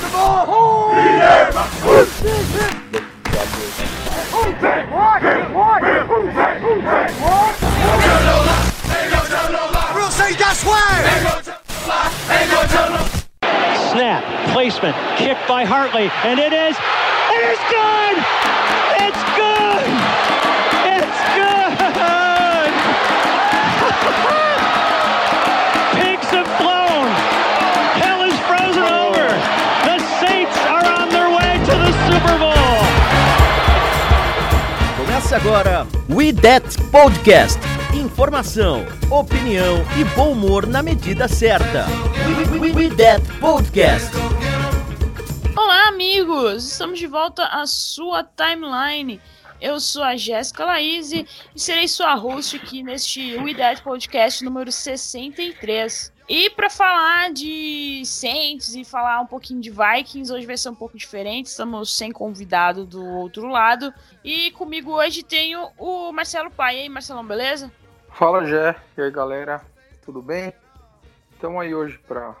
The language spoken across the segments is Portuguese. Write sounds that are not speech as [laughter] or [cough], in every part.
the ball! Oh! We'll where! Snap, placement, kick by Hartley, and it is, it is good! Começa agora We That Podcast. Informação, opinião e bom humor na medida certa. We, That Podcast. Olá, amigos! Estamos de volta à sua timeline. Eu sou a Jéssica Laís e serei sua host aqui neste We That Podcast número 63. E para falar de Saints e falar um pouquinho de Vikings, hoje vai ser um pouco diferente. Estamos sem convidado do outro lado. E comigo hoje tenho o Marcelo Pai. E aí, Marcelão, beleza? Fala, Jé. E aí, galera? Tudo bem? Estamos aí hoje para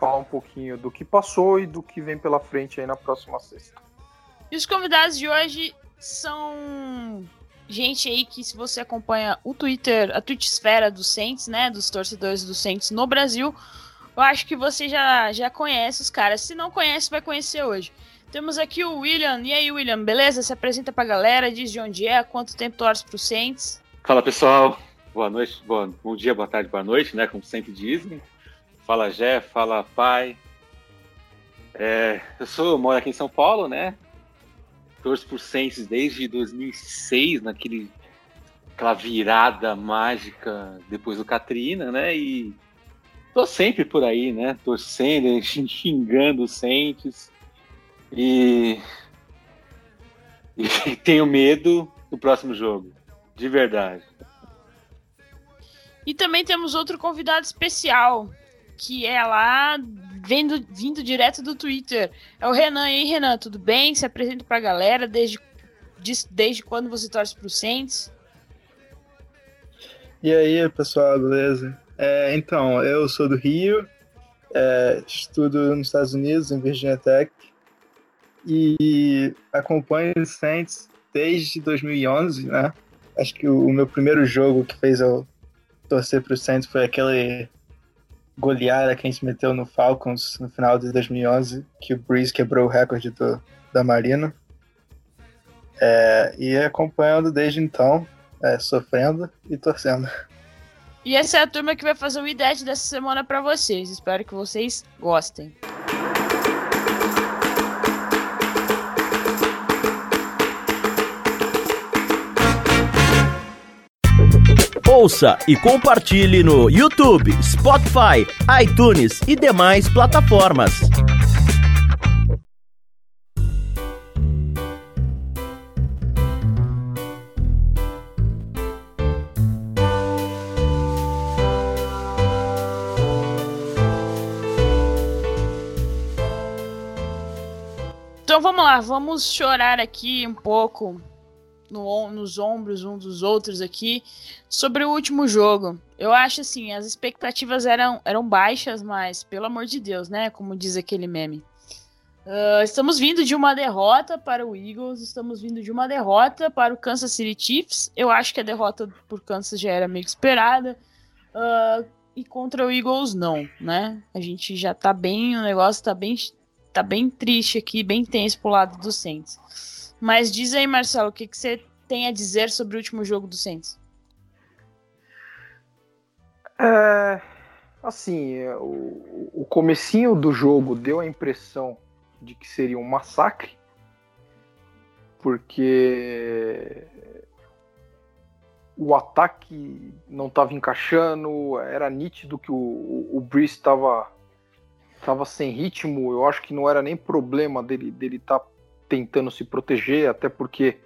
falar um pouquinho do que passou e do que vem pela frente aí na próxima sexta. E os convidados de hoje são gente aí que se você acompanha o Twitter, a Twitchsfera do Saints, né, dos torcedores do Saints no Brasil, eu acho que você já, já conhece os caras. Se não conhece, vai conhecer hoje. Temos aqui o William. E aí, William, beleza? Se apresenta pra galera, diz de onde é, quanto tempo torce pro Saints. Fala pessoal, boa noite, boa, bom dia, boa tarde, boa noite, né? Como sempre dizem. Fala Jé, fala pai. É, eu sou, moro aqui em São Paulo, né? Torço por Saints desde 2006, naquele aquela virada mágica depois do Katrina, né? E tô sempre por aí, né? Torcendo, [laughs] xingando os Saints. E, [laughs] e tenho medo do próximo jogo, de verdade. E também temos outro convidado especial, que é lá vindo, vindo direto do Twitter. É o Renan. E aí, Renan, tudo bem? Se apresenta pra galera desde, desde quando você torce pro Saints? E aí, pessoal, beleza? É, então, eu sou do Rio, é, estudo nos Estados Unidos, em Virginia Tech, e acompanho o Saints desde 2011, né? Acho que o, o meu primeiro jogo que fez eu torcer pro Saints foi aquele goleada que a gente meteu no Falcons no final de 2011, que o Breeze quebrou o recorde do, da Marina. É, e acompanhando desde então, é, sofrendo e torcendo. E essa é a turma que vai fazer o IDET dessa semana para vocês. Espero que vocês gostem. Ouça e compartilhe no YouTube, Spotify, iTunes e demais plataformas. Então vamos lá, vamos chorar aqui um pouco no, nos ombros uns dos outros aqui sobre o último jogo. Eu acho assim, as expectativas eram, eram baixas, mas pelo amor de Deus, né? Como diz aquele meme. Uh, estamos vindo de uma derrota para o Eagles, estamos vindo de uma derrota para o Kansas City Chiefs. Eu acho que a derrota por Kansas já era meio esperada. Uh, e contra o Eagles, não, né? A gente já tá bem, o negócio tá bem, tá bem triste aqui, bem tenso pro lado do Saints. Mas diz aí, Marcelo, o que, que você tem a dizer sobre o último jogo do Saints? É, assim, o, o comecinho do jogo deu a impressão de que seria um massacre, porque o ataque não estava encaixando, era nítido que o, o, o estava tava sem ritmo, eu acho que não era nem problema dele dele estar tá tentando se proteger, até porque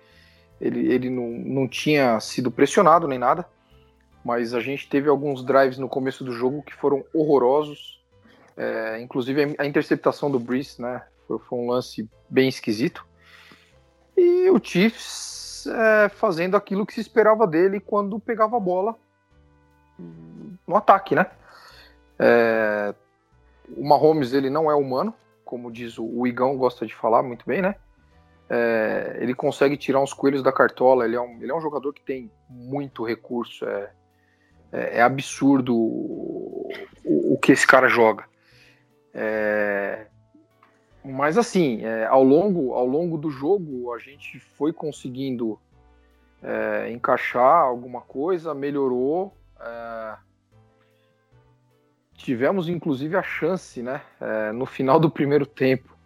ele, ele não, não tinha sido pressionado nem nada, mas a gente teve alguns drives no começo do jogo que foram horrorosos, é, inclusive a interceptação do Breeze, né, foi, foi, um lance bem esquisito, e o Chiefs é, fazendo aquilo que se esperava dele quando pegava a bola no ataque, né, é, o Mahomes ele não é humano, como diz o, o Igão gosta de falar muito bem, né? É, ele consegue tirar uns coelhos da cartola. Ele é um, ele é um jogador que tem muito recurso. É, é, é absurdo o, o, o, que esse cara joga. É, mas assim, é, ao, longo, ao longo do jogo, a gente foi conseguindo é, encaixar alguma coisa, melhorou. tivemos inclusive a chance, né, no final do primeiro tempo,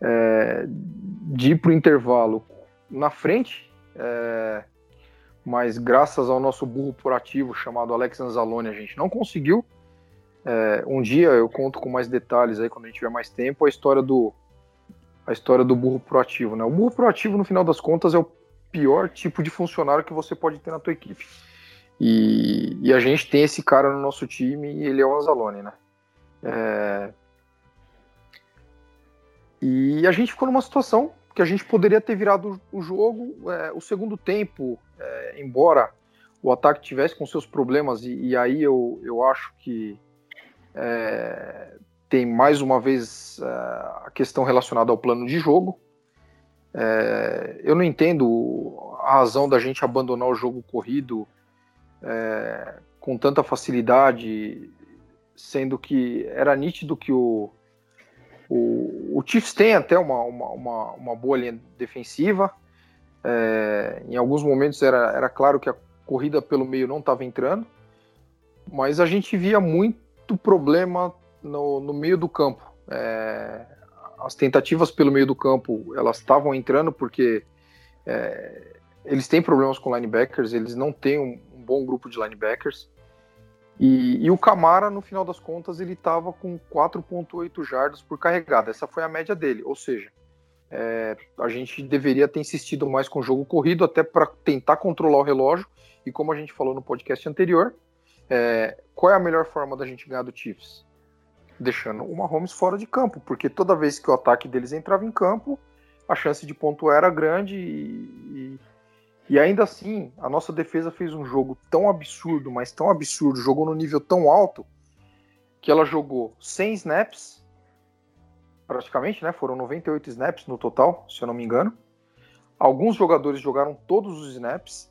de ir para o intervalo na frente, é, mas graças ao nosso burro proativo chamado Alex Anzalone, a gente não conseguiu. É, um dia eu conto com mais detalhes aí quando a gente tiver mais tempo a história do a história do burro proativo, né? O burro proativo no final das contas é o pior tipo de funcionário que você pode ter na tua equipe. E, e a gente tem esse cara no nosso time e ele é o Anzalone, né? É, e a gente ficou numa situação que a gente poderia ter virado o jogo. É, o segundo tempo, é, embora o ataque tivesse com seus problemas, e, e aí eu, eu acho que é, tem mais uma vez é, a questão relacionada ao plano de jogo. É, eu não entendo a razão da gente abandonar o jogo corrido é, com tanta facilidade, sendo que era nítido que o, o, o Chiefs tem até uma, uma, uma, uma boa linha defensiva. É, em alguns momentos era, era claro que a corrida pelo meio não estava entrando, mas a gente via muito problema no, no meio do campo. É, as tentativas pelo meio do campo elas estavam entrando porque é, eles têm problemas com linebackers, eles não têm um, um bom grupo de linebackers. E, e, o Camara, no final das contas, ele estava com 4,8 jardas por carregada. Essa foi a média dele. Ou seja, é, a gente deveria ter insistido mais com o jogo corrido, até para tentar controlar o relógio. E como a gente falou no podcast anterior, é, qual é a melhor forma da gente ganhar do Chiefs? Deixando o Mahomes fora de campo, porque toda vez que o ataque deles entrava em campo, a chance de ponto era grande e, e ainda assim, a nossa defesa fez um jogo tão absurdo, mas tão absurdo, jogou no nível tão alto, que ela jogou 100 snaps, praticamente, né? Foram 98 snaps no total, se eu não me engano. Alguns jogadores jogaram todos os snaps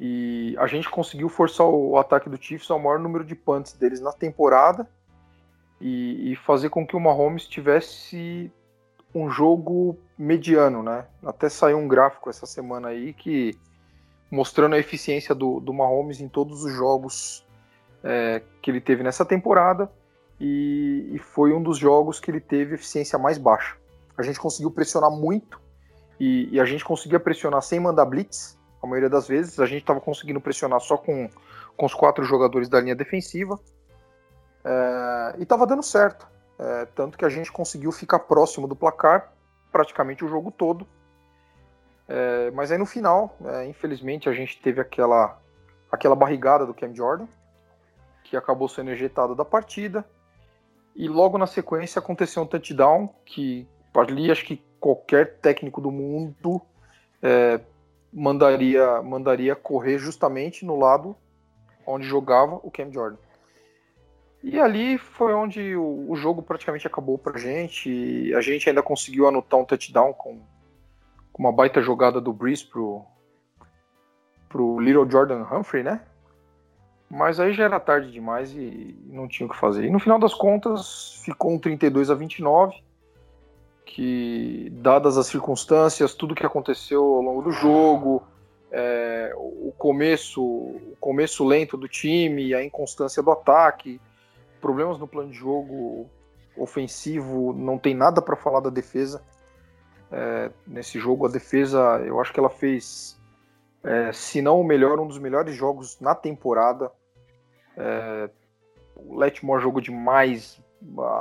e a gente conseguiu forçar o ataque do Chiefs ao maior número de punts deles na temporada e, e fazer com que o Mahomes tivesse um jogo mediano, né? Até saiu um gráfico essa semana aí que mostrando a eficiência do, do Mahomes em todos os jogos é, que ele teve nessa temporada e, e, foi um dos jogos que ele teve eficiência mais baixa. A gente conseguiu pressionar muito e, e a gente conseguia pressionar sem mandar blitz, a maioria das vezes. A gente estava conseguindo pressionar só com, com os quatro jogadores da linha defensiva é, e estava dando certo. É, tanto que a gente conseguiu ficar próximo do placar praticamente o jogo todo. É, mas aí no final, é, infelizmente, a gente teve aquela, aquela barrigada do Cam Jordan, que acabou sendo ejetado da partida. E logo na sequência aconteceu um touchdown que ali acho que qualquer técnico do mundo é, mandaria, mandaria correr justamente no lado onde jogava o Cam Jordan. E ali foi onde o, o jogo praticamente acabou pra gente. a gente ainda conseguiu anotar um touchdown com, com uma baita jogada do Breeze pro, pro Little Jordan Humphrey, né? Mas aí já era tarde demais e não tinha o que fazer. E no final das contas, ficou um 32 a 29, que, dadas as circunstâncias, tudo que aconteceu ao longo do jogo, é, o começo o começo lento do time, a inconstância do ataque, problemas no plano de jogo ofensivo, não tem nada para falar da defesa. É, nesse jogo, a defesa, eu acho que ela fez, é, se não o melhor, um dos melhores jogos na temporada. É, o Letmore jogou demais,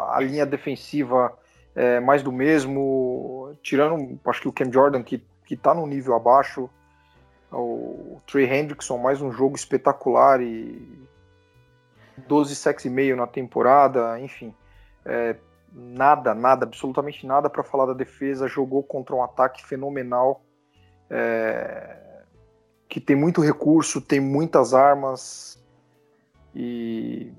a linha defensiva é mais do mesmo, tirando, acho que o Cam Jordan, que, que tá num nível abaixo, o Trey Hendrickson, mais um jogo espetacular e 12 sacks e meio na temporada, enfim. É, nada, nada, absolutamente nada para falar da defesa. Jogou contra um ataque fenomenal, é, que tem muito recurso, tem muitas armas. E,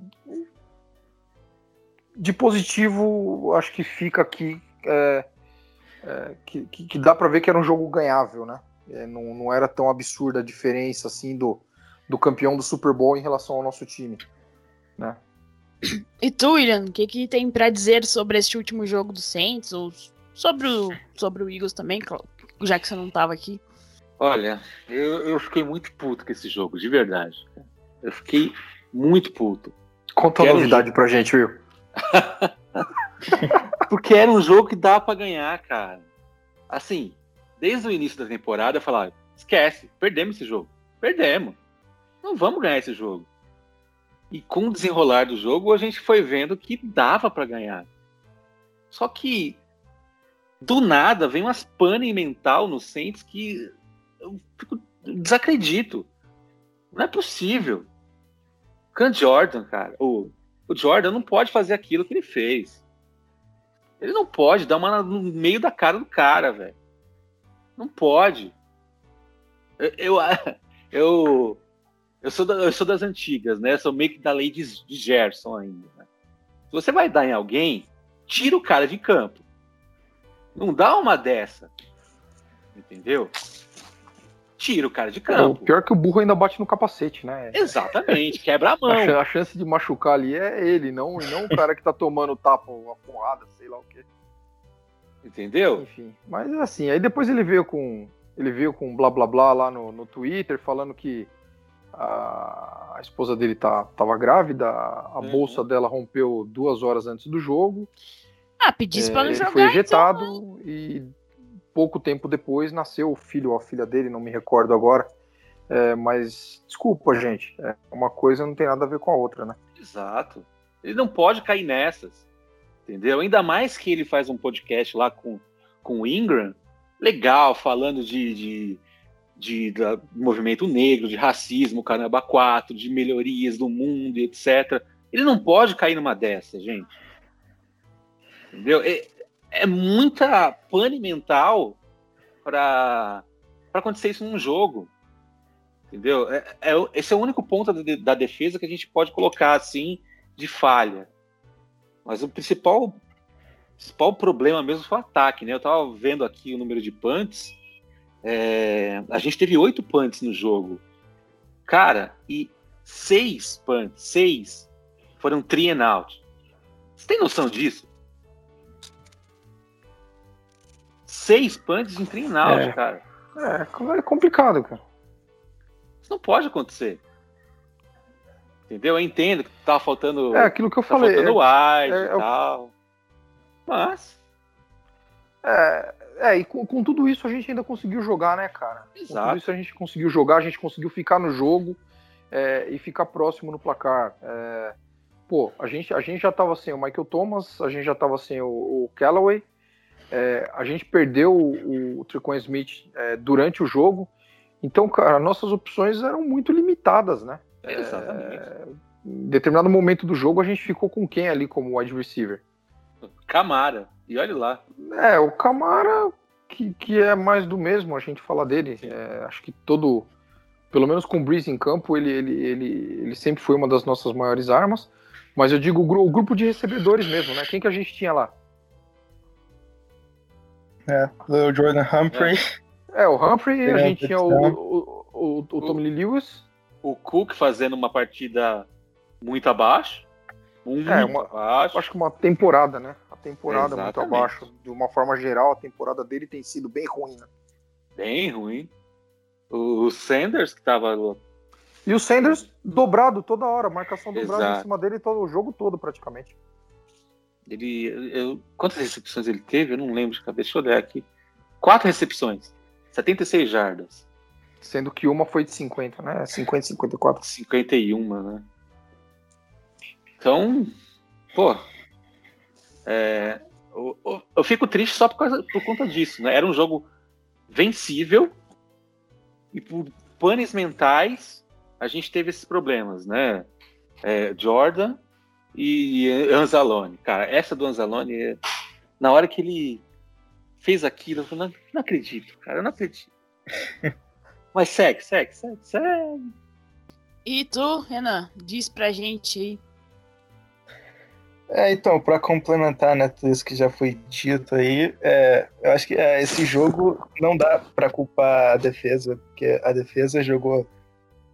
de positivo, acho que fica aqui é, é, que, que, dá para ver que era um jogo ganhável, né? É, não, não era tão absurda a diferença assim do, do campeão do Super Bowl em relação ao nosso time, né? E tu, William, o que, que tem para dizer sobre este último jogo do Saints ou sobre o, sobre o Eagles também, já que você não tava aqui? Olha, eu, eu fiquei muito puto com esse jogo, de verdade. Eu fiquei muito puto. Conta uma novidade um... pra gente, Will. [laughs] Porque era um jogo que dá para ganhar, cara. Assim, desde o início da temporada eu falava, esquece, perdemos esse jogo. Perdemos. Não vamos ganhar esse jogo. E com o desenrolar do jogo, a gente foi vendo que dava para ganhar. Só que do nada vem umas pane mental no Saints que eu fico, desacredito. Não é possível. Can Jordan, cara, o, o Jordan não pode fazer aquilo que ele fez. Ele não pode dar uma no meio da cara do cara, velho. Não pode. Eu, eu, [laughs] eu, eu, sou da, eu sou das antigas, né? Eu sou meio que da lei de, de Gerson ainda. Né? Se você vai dar em alguém, tira o cara de campo. Não dá uma dessa. Entendeu? tira o cara de campo. É, pior é que o burro ainda bate no capacete, né? Exatamente, quebra a [laughs] mão. A, chance de machucar ali é ele, não, não o cara que tá tomando tapa, uma porrada, sei lá o quê. Entendeu? Enfim, mas assim, aí depois ele veio com ele veio com blá blá blá lá no, no Twitter falando que a, a esposa dele tá, tava grávida, a uhum. bolsa dela rompeu duas horas antes do jogo. Ah, pedisse é, pra não jogar. Foi ejetado então, e pouco tempo depois nasceu o filho ou a filha dele, não me recordo agora. É, mas desculpa, gente, é, uma coisa não tem nada a ver com a outra, né? Exato. Ele não pode cair nessas, entendeu? Ainda mais que ele faz um podcast lá com, com o Ingram, legal, falando de, de, de, de movimento negro, de racismo, caramba 4, de melhorias do mundo, etc. Ele não pode cair numa dessas, gente. Entendeu? é muita pane mental para acontecer isso num jogo. Entendeu? É, é, esse é o único ponto da, da, defesa que a gente pode colocar assim de falha. Mas o principal, principal problema mesmo foi o ataque. Né? Eu estava vendo aqui o número de punts. É, a gente teve oito punts no jogo. Cara, e seis punts, seis foram three and out. Você tem noção disso? seis punts em trinal, é. cara. É, é complicado, cara. Isso não pode acontecer. Entendeu? Eu entendo que tá faltando. É aquilo que eu tá falei. Faltando é, wide é, e tal. Mas. É, é e com, com, tudo isso a gente ainda conseguiu jogar, né, cara? Exato. Com tudo isso a gente conseguiu jogar, a gente conseguiu ficar no jogo é, e ficar próximo no placar. É, pô, a gente, a gente já tava sem o Michael Thomas, a gente já tava sem o, o Callaway. É, a gente perdeu o, o Tricon Smith é, durante o jogo, então, cara, nossas opções eram muito limitadas, né? Exatamente. É, em determinado momento do jogo, a gente ficou com quem ali como wide receiver? Camara, e olha lá. É, o Camara, que, que é mais do mesmo, a gente fala dele. É, acho que todo, pelo menos com o Breeze em campo, ele, ele, ele, ele sempre foi uma das nossas maiores armas. Mas eu digo o, o grupo de recebedores mesmo, né? Quem que a gente tinha lá? É, o Jordan Humphrey. É, o Humphrey, a gente tinha o, o, o, o Tommy Lewis. O Cook fazendo uma partida muito abaixo. É, uma, abaixo. Acho que uma temporada, né? A temporada Exatamente. muito abaixo. De uma forma geral, a temporada dele tem sido bem ruim, né? Bem ruim. O Sanders, que tava. E o Sanders dobrado toda hora, marcação dobrada Exato. em cima dele todo o jogo todo, praticamente. Ele, eu, quantas recepções ele teve? Eu não lembro de cabeça. Deixa eu olhar aqui. Quatro recepções. 76 jardas. Sendo que uma foi de 50, né? 50, 54. 51, né? Então, pô. É, eu, eu, fico triste só por, causa, por conta disso, né? Era um jogo vencível e por panes mentais a gente teve esses problemas, né? É, Jordan e Anzalone. Cara, essa do Anzalone, na hora que ele fez aquilo, eu falei, não, não acredito, cara, eu não acredito. [laughs] Mas segue, segue, segue, segue. E tu, Renan, diz pra gente aí. É, então, para complementar né, tudo isso que já foi dito aí, é, eu acho que é, esse jogo não dá para culpar a defesa, porque a defesa jogou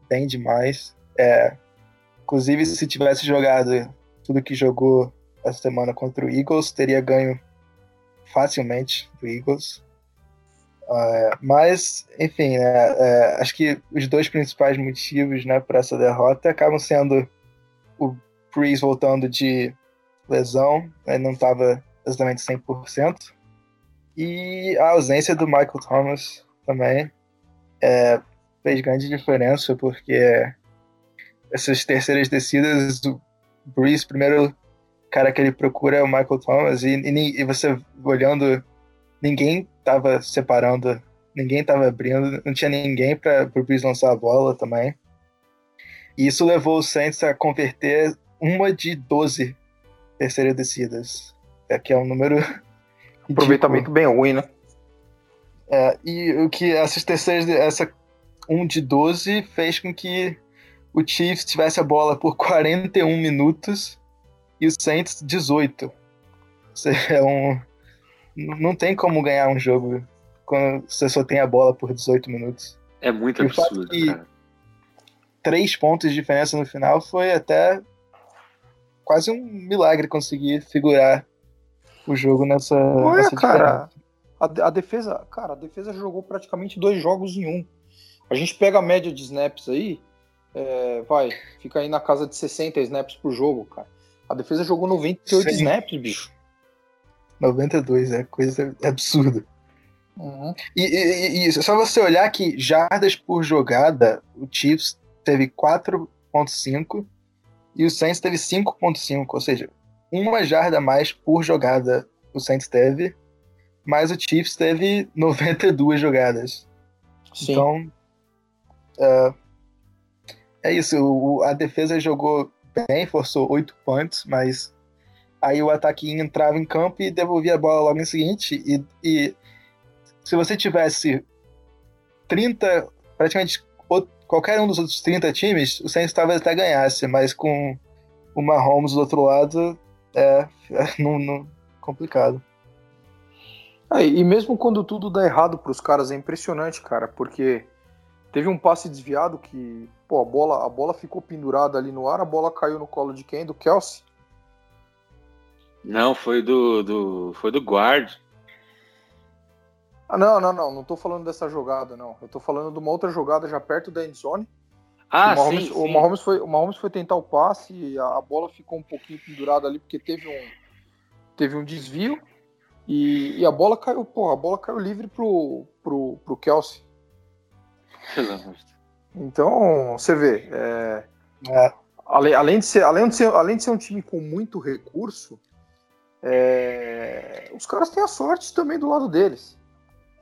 bem demais. É, inclusive, se tivesse jogado tudo que jogou essa semana contra o Eagles, teria ganho facilmente do Eagles. É, mas, enfim, né, é, acho que os dois principais motivos né, para essa derrota acabam sendo o Breeze voltando de lesão, ele não estava exatamente 100%, e a ausência do Michael Thomas também é, fez grande diferença, porque essas terceiras descidas, o Breeze, primeiro cara que ele procura é o Michael Thomas, e, e, e você olhando, ninguém estava separando, ninguém estava abrindo, não tinha ninguém para o Breeze lançar a bola também. E isso levou o Saints a converter uma de 12 terceiras descidas. É, que é um número. [laughs] Aproveitamento bem ruim, né? É, e o que essas terceiras, essa 1 de 12 fez com que o Chiefs tivesse a bola por 41 minutos e o Saints 18. É um, não tem como ganhar um jogo quando você só tem a bola por 18 minutos. É muito e absurdo, cara. Três pontos de diferença no final foi até quase um milagre conseguir figurar o jogo nessa. Ué, nessa cara. A, a, defesa, cara, a defesa jogou praticamente dois jogos em um. A gente pega a média de snaps aí, é, vai, fica aí na casa de 60 snaps por jogo, cara. A defesa jogou 98 Sim. snaps, bicho. 92, é coisa absurda. Uhum. E, e, e, só você olhar que jardas por jogada, o Chiefs teve 4.5 e o Saints teve 5.5, ou seja, uma jarda a mais por jogada o Saints teve, mas o Chiefs teve [laughs] 92 jogadas. Sim. Então, é, é isso. O, a defesa jogou bem, forçou 8 pontos, mas aí o ataque entrava em campo e devolvia a bola logo em seguinte. E, e se você tivesse 30, praticamente qualquer um dos outros 30 times, o Saints talvez até ganhasse, mas com o Mahomes do outro lado, é, [laughs] é não, não, complicado. É, e mesmo quando tudo dá errado para os caras, é impressionante, cara, porque teve um passe desviado que, pô, a bola, a bola ficou pendurada ali no ar, a bola caiu no colo de quem? Do Kelsey? Não, foi do, do foi do guard. Ah, não, não, não. Não tô falando dessa jogada, não. Eu tô falando de uma outra jogada já perto da endzone. Ah, o Mahomes, sim, o Mahomes foi, o Mahomes foi tentar o passe e a, a, bola ficou um pouquinho pendurada ali porque teve um, teve um desvio e, e a bola caiu, porra, a bola caiu livre pro, pro, pro Kelsey. Então, você vê, é, é. Além, além, de ser, além, de ser, além de ser um time com muito recurso, é, os caras têm a sorte também do lado deles.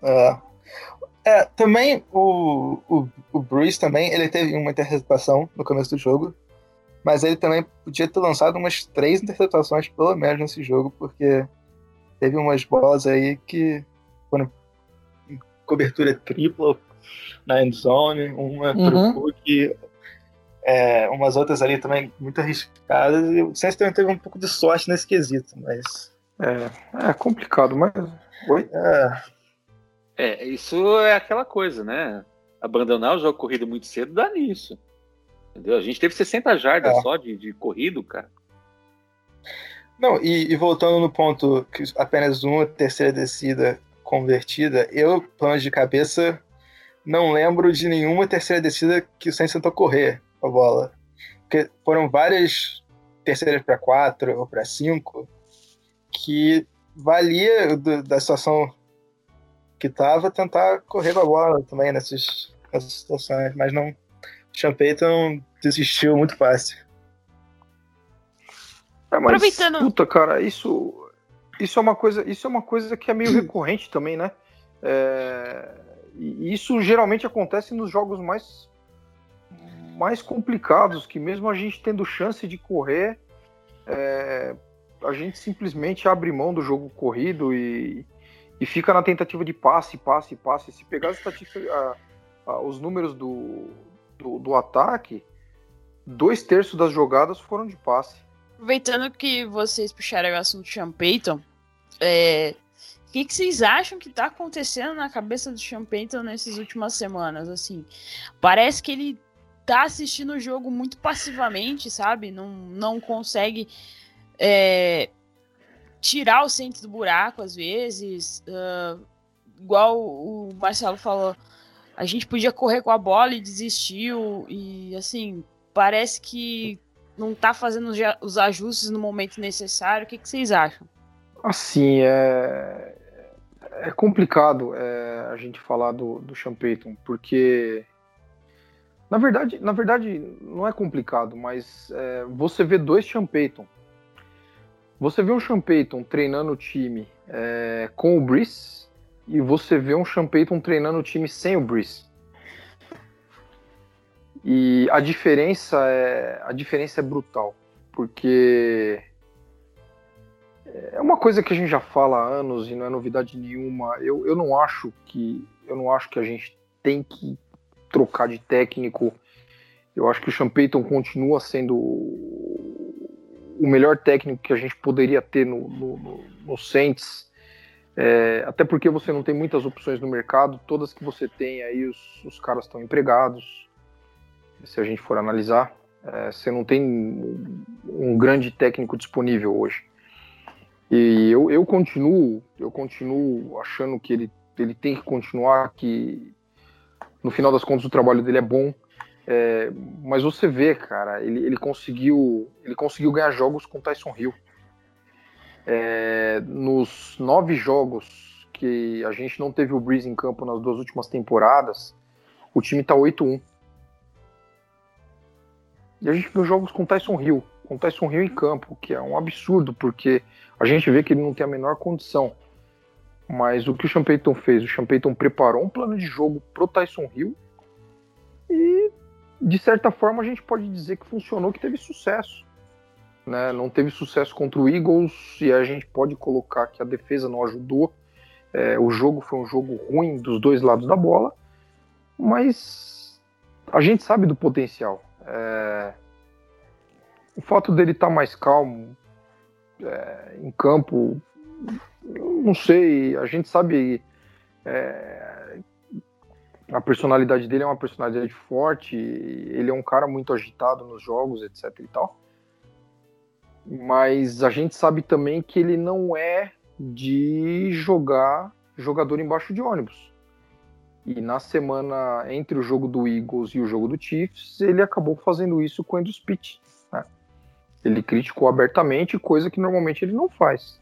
É. é também o, o, o Bruce também, ele teve uma interceptação no começo do jogo, mas ele também podia ter lançado umas três interceptações pelo menos nesse jogo, porque teve umas bolas aí que foram cobertura tripla na endzone, uma uhum. pro Cook, é, umas outras ali também muito arriscadas, e o Saints também teve um pouco de sorte nesse quesito, mas... É, é complicado, mas... Oi? É, é, isso é aquela coisa, né? Abandonar o jogo corrido muito cedo dá nisso. Entendeu? A gente teve 60 jardas é. só de, de corrido, cara. Não, e, e, voltando no ponto que apenas uma terceira descida convertida, eu, plano de cabeça, não lembro de nenhuma terceira descida que o Saints tentou correr a bola. Porque foram várias terceiras para quatro ou para cinco que valia do, da situação que tava tentar correr com a bola também nessas, nessas situações, mas não. O Payton desistiu muito fácil. É, mas, Aproveitando. Puta, cara, isso, isso é uma coisa, isso é uma coisa que é meio [clears throat] recorrente também, né? É, e isso geralmente acontece nos jogos mais mais complicados, que mesmo a gente tendo chance de correr, é, a gente simplesmente abre mão do jogo corrido e, e fica na tentativa de passe, passe, passe. Se pegar as estatísticas, os números do, do, do, ataque, dois terços das jogadas foram de passe. Aproveitando que vocês puxaram o assunto Sean Payton, é, o que, que, vocês acham que tá acontecendo na cabeça do Sean Payton nessas últimas semanas? Assim, parece que ele tá assistindo o jogo muito passivamente, sabe? Não, não consegue é, tirar o centro do buraco às vezes. Uh, igual o Marcelo falou, a gente podia correr com a bola e desistiu. E assim, parece que não tá fazendo os ajustes no momento necessário. O que, que vocês acham? Assim, é, é complicado é, a gente falar do, do Sean Payton, porque na verdade, na verdade não é complicado, mas é, você vê dois Sean Payton. Você vê um Sean treinando o time é, com o Brice e você vê um Sean treinando o time sem o Brice. E a diferença é a diferença é brutal, porque é uma coisa que a gente já fala há anos e não é novidade nenhuma. Eu, eu não acho que eu não acho que a gente tem que trocar de técnico. Eu acho que o Sean continua sendo o melhor técnico que a gente poderia ter no, no, no, no Saints. É, até porque você não tem muitas opções no mercado, todas que você tem aí os, os caras estão empregados se a gente for analisar. É, você não tem um grande técnico disponível hoje. E eu, eu continuo, eu continuo achando que ele, ele tem que continuar, que no final das contas o trabalho dele é bom. É, mas você vê, cara, ele, ele conseguiu ele conseguiu ganhar jogos com Tyson Hill. É, nos nove jogos que a gente não teve o Breeze em campo nas duas últimas temporadas, o time tá 8-1. E a gente viu jogos com Tyson Hill, com Tyson Hill em campo, que é um absurdo, porque a gente vê que ele não tem a menor condição. Mas o que o Sean Payton fez? O Sean Payton preparou um plano de jogo pro Tyson Hill e, de certa forma, a gente pode dizer que funcionou, que teve sucesso. Né? Não teve sucesso contra o Eagles e a gente pode colocar que a defesa não ajudou. É, o jogo foi um jogo ruim dos dois lados da bola, mas a gente sabe do potencial. É... O fato dele estar tá mais calmo é, em campo, não sei, a gente sabe. A personalidade dele é uma personalidade forte, ele é um cara muito agitado nos jogos, etc e tal. Mas a gente sabe também que ele não é de jogar jogador embaixo de ônibus. E na semana entre o jogo do Eagles e o jogo do Chiefs, ele acabou fazendo isso com o Andrew Pitt. Né? Ele criticou abertamente, coisa que normalmente ele não faz.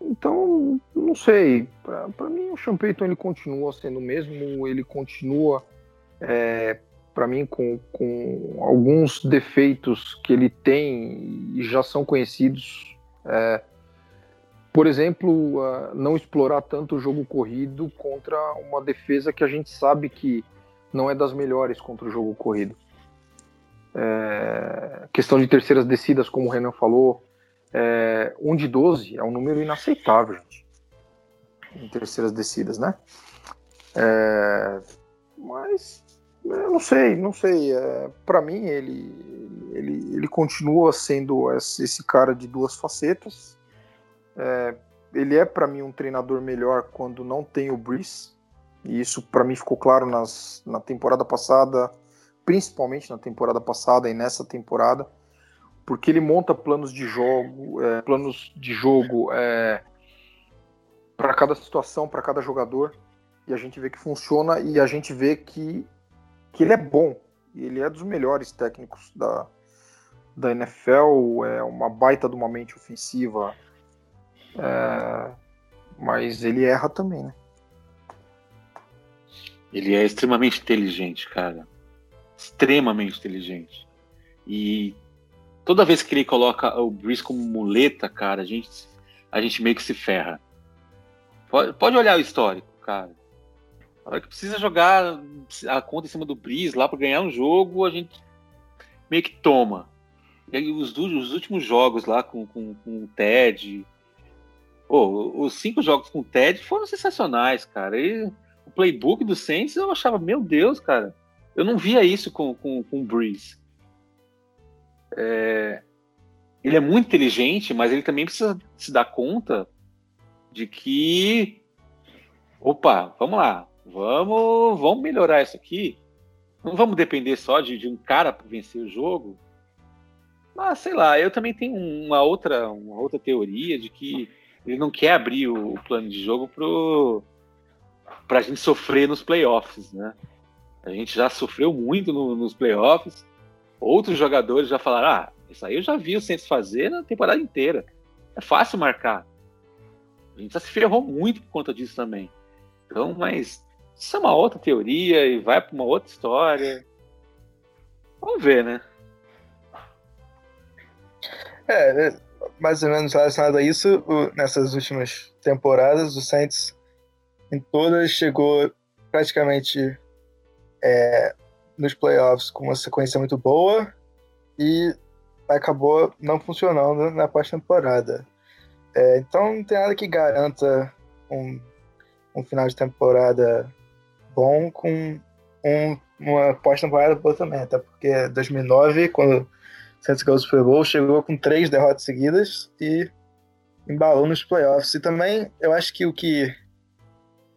Então, não sei. Para mim, o Sean Payton ele continua sendo o mesmo, ele continua, é, para mim, com, com alguns defeitos que ele tem e já são conhecidos. É, por exemplo, não explorar tanto o jogo corrido contra uma defesa que a gente sabe que não é das melhores contra o jogo corrido. É, questão de terceiras descidas, como o Renan falou, é, 1 de 12 é um número inaceitável, gente. Em terceiras descidas, né? É, mas eu não sei, não sei. É, para mim, ele, ele, ele continua sendo esse cara de duas facetas é, ele é para mim um treinador melhor quando não tem o Breeze. E isso para mim ficou claro nas, na temporada passada, principalmente na temporada passada e nessa temporada, porque ele monta planos de jogo, é, planos de jogo é, para cada situação, para cada jogador, e a gente vê que funciona e a gente vê que, que ele é bom. Ele é dos melhores técnicos da, da NFL, é uma baita de uma mente ofensiva é, mas ele erra também, né? Ele é extremamente inteligente, cara. Extremamente inteligente. E toda vez que ele coloca o Breeze como muleta, cara, a gente, a gente meio que se ferra. Pode, pode olhar o histórico, cara. A hora que precisa jogar a conta em cima do Breeze lá para ganhar um jogo, a gente meio que toma. E os, os últimos jogos lá com, com, com o Ted, Pô, os cinco jogos com o Ted foram sensacionais, cara. E o playbook do Saints eu achava, meu Deus, cara. Eu não via isso com, com, com o Breeze. É... ele é muito inteligente, mas ele também precisa se dar conta de que, opa, vamos lá, vamos, vamos melhorar isso aqui. Não vamos depender só de, de um cara para vencer o jogo. Mas sei lá, eu também tenho uma outra, uma outra teoria de que ele não quer abrir o, o plano de jogo pro pra gente sofrer nos playoffs, né? A gente já sofreu muito no, nos playoffs. Outros jogadores já falaram: ah, isso aí eu já vi o Saints fazer na temporada inteira. É fácil marcar. A gente já se ferrou muito por conta disso também. Então, mas isso é uma outra teoria e vai para uma outra história. Vamos ver, né? É, é, mais ou menos relacionado a isso, nessas últimas temporadas, o Saints em todas chegou praticamente é, nos playoffs com uma sequência muito boa e acabou não funcionando na pós-temporada. É, então não tem nada que garanta um, um final de temporada bom com um, uma pós-temporada boa também, até porque 2009, quando o Saints ganhou o Super Bowl, chegou com três derrotas seguidas e embalou nos playoffs. E também eu acho que o que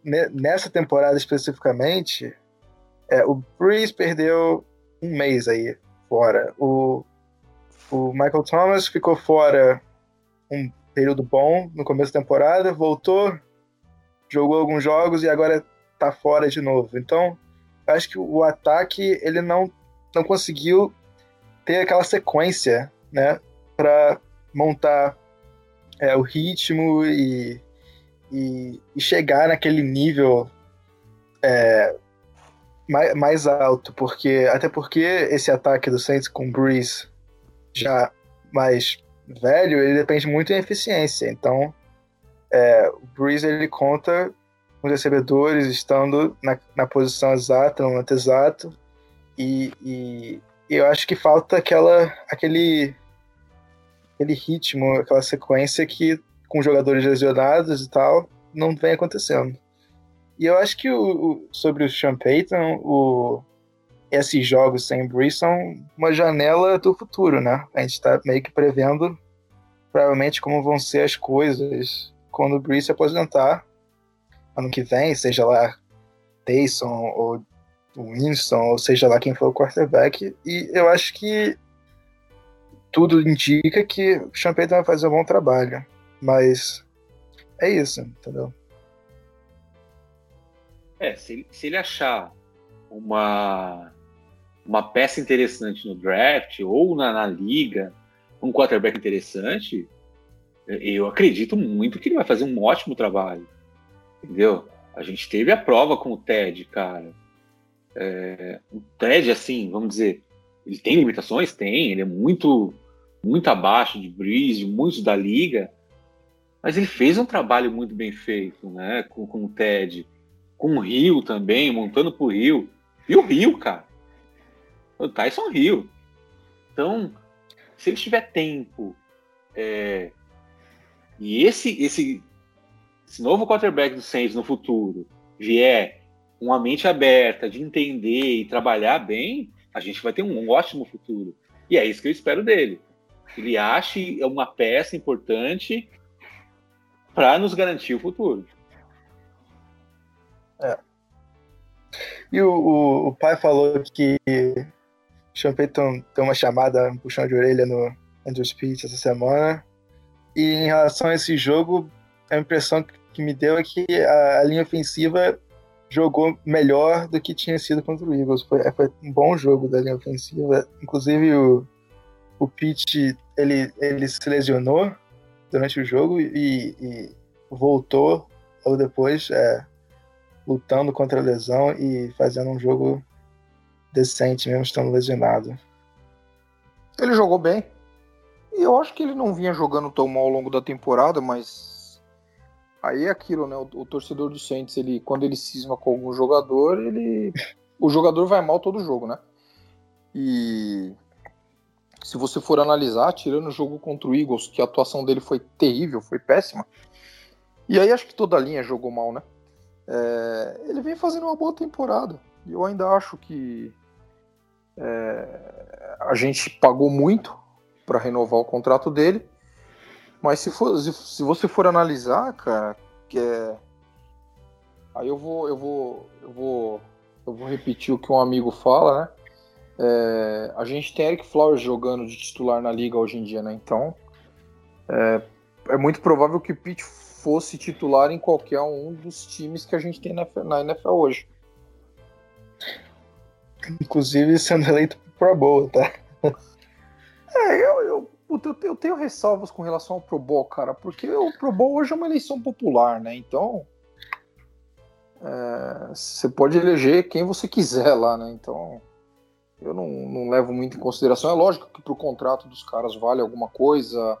nessa temporada especificamente, é, o Breeze perdeu um mês aí fora. O, o Michael Thomas ficou fora um período bom no começo da temporada, voltou, jogou alguns jogos e agora tá fora de novo. Então, acho que o ataque ele não, não conseguiu ter aquela sequência, né, para montar é, o ritmo e, e, e, chegar naquele nível é, mais, mais, alto, porque até porque esse ataque do Saints com Breeze já mais velho, ele depende muito em eficiência. Então, é, o Breeze ele conta com os recebedores estando na, na posição exata, no momento exato. E, e, e, eu acho que falta aquela, aquele, aquele ritmo, aquela sequência que com jogadores lesionados e tal, não vem acontecendo. E eu acho que o, o sobre o Sean Payton, o, esses jogos sem Breeze são uma janela do futuro, né? A gente está meio que prevendo provavelmente como vão ser as coisas quando o Breeze se aposentar ano que vem, seja lá Taysom ou Winston, ou seja lá quem for o quarterback. E eu acho que tudo indica que o Payton vai fazer um bom trabalho. Mas é isso, entendeu? É, se ele, se ele achar uma, uma peça interessante no draft ou na, na liga, um quarterback interessante, eu acredito muito que ele vai fazer um ótimo trabalho. Entendeu? A gente teve a prova com o TED, cara. É, o TED, assim, vamos dizer, ele tem limitações? Tem, ele é muito, muito abaixo de Breeze, de muitos da liga, mas ele fez um trabalho muito bem feito, né, com, com o TED, com o Rio também, montando pro Rio. E o Rio, cara? O Tyson Rio. Então, se ele tiver tempo é, e esse, esse, esse novo quarterback do Saints no futuro vier com a mente aberta de entender e trabalhar bem, a gente vai ter um ótimo futuro. E é isso que eu espero dele. Ele ache uma peça importante para nos garantir o futuro. É. E o, o, o, pai falou que Payton tem uma chamada, um puxão de orelha no Andrew Speech essa semana. E em relação a esse jogo, a impressão que me deu é que a, a linha ofensiva jogou melhor do que tinha sido contra o Eagles. Foi, foi um bom jogo da linha ofensiva. Inclusive o, o Pitt ele, ele se lesionou durante o jogo e, e voltou logo depois, é, lutando contra a lesão e fazendo um jogo decente, mesmo estando lesionado. Ele jogou bem. E eu acho que ele não vinha jogando tão mal ao longo da temporada, mas aí é aquilo, né? O, o torcedor do Saints, ele, quando ele cisma com algum jogador, ele. o jogador vai mal todo jogo, né? E se você for analisar, tirando o jogo contra o Eagles, que a atuação dele foi terrível, foi péssima. E aí acho que toda a linha jogou mal, né? É, ele vem fazendo uma boa temporada. E eu ainda acho que é, a gente pagou muito para renovar o contrato dele. Mas se, for, se você for analisar, cara, que é... aí eu vou, eu vou, eu vou, eu vou repetir o que um amigo fala, né? É, a gente tem Eric Flowers jogando de titular na liga hoje em dia, né? Então é, é muito provável que o Pitt fosse titular em qualquer um dos times que a gente tem na, na NFL hoje. Inclusive sendo eleito Pro Bowl, tá? É, eu, eu, eu, eu, tenho ressalvas com relação ao Pro Bowl, cara, porque o Pro Bowl hoje é uma eleição popular, né? Então. É, você pode eleger quem você quiser lá, né? Então. Eu não, não levo muito em consideração. É lógico que pro contrato dos caras vale alguma coisa,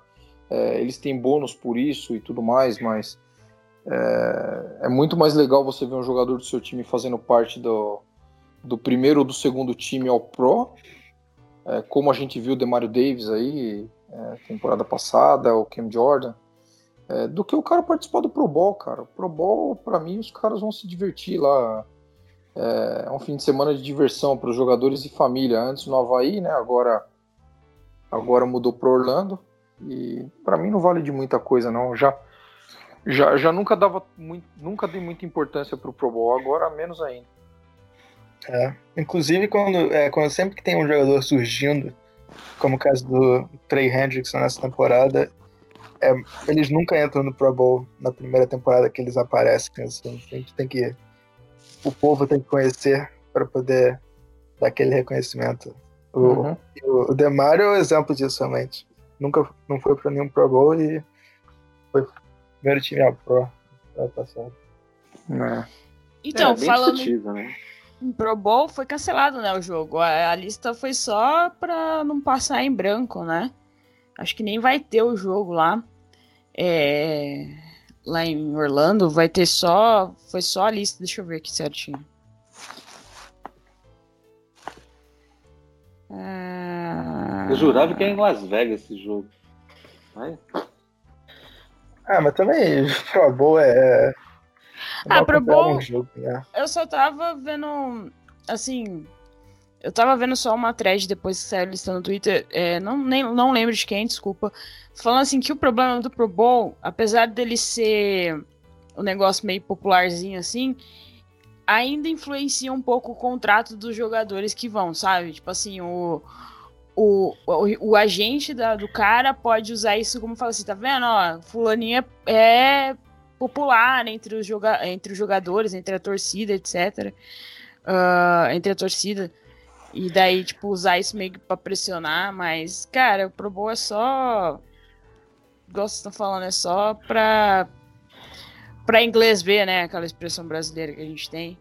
é, eles têm bônus por isso e tudo mais, mas é, é, muito mais legal você ver um jogador do seu time fazendo parte do, do primeiro ou do segundo time ao Pro, é, como a gente viu o Demario Davis aí, é, temporada passada, o Cam Jordan, é, do que o cara participar do Pro Bowl, cara. O Pro Bowl, para mim, os caras vão se divertir lá. É, é um fim de semana de diversão para os jogadores e família. Antes no Havaí, né? Agora, agora mudou para Orlando. E para mim não vale de muita coisa, não. Já, já, já nunca dava muito, nunca dei muita importância pro Pro Bowl, agora menos ainda. É. Inclusive quando, é, quando sempre que tem um jogador surgindo, como o caso do Trey Hendrickson nessa temporada, é, eles nunca entram no Pro Bowl na primeira temporada que eles aparecem. Assim. A gente tem que. O povo tem que conhecer para poder dar aquele reconhecimento. O, uhum. o, o Demario é o exemplo disso realmente nunca não foi para nenhum Pro Bowl e foi o primeiro time a Pro ano passado. É. Então, é, falando né? em Pro Bowl, foi cancelado, né, o jogo. A, a, lista foi só para não passar em branco, né? Acho que nem vai ter o jogo lá. É, lá em Orlando vai ter só foi só a lista, deixa eu ver aqui certinho. Ah... Eu jurava que era em Las Vegas esse jogo. Mas... Ah, mas também [laughs] Pro Bowl é. é ah, Pro Bowl. Um jogo, né? Eu só tava vendo. Assim. Eu tava vendo só uma thread depois que saiu a lista no Twitter. É, não, nem, não lembro de quem, desculpa. Falando assim que o problema do Pro Bowl, apesar dele ser um negócio meio popularzinho assim, ainda influencia um pouco o contrato dos jogadores que vão, sabe? Tipo assim, o, o, o, o agente da, do cara pode usar isso como fala assim, tá vendo? Ó, fulaninha é popular entre os, joga entre os jogadores, entre a torcida, etc. Uh, entre a torcida. E daí, tipo, usar isso meio que pra pressionar, mas, cara, o Pro Bowl é só. Gosto de estar falando, é só pra para inglês ver, né, aquela expressão brasileira que a gente tem.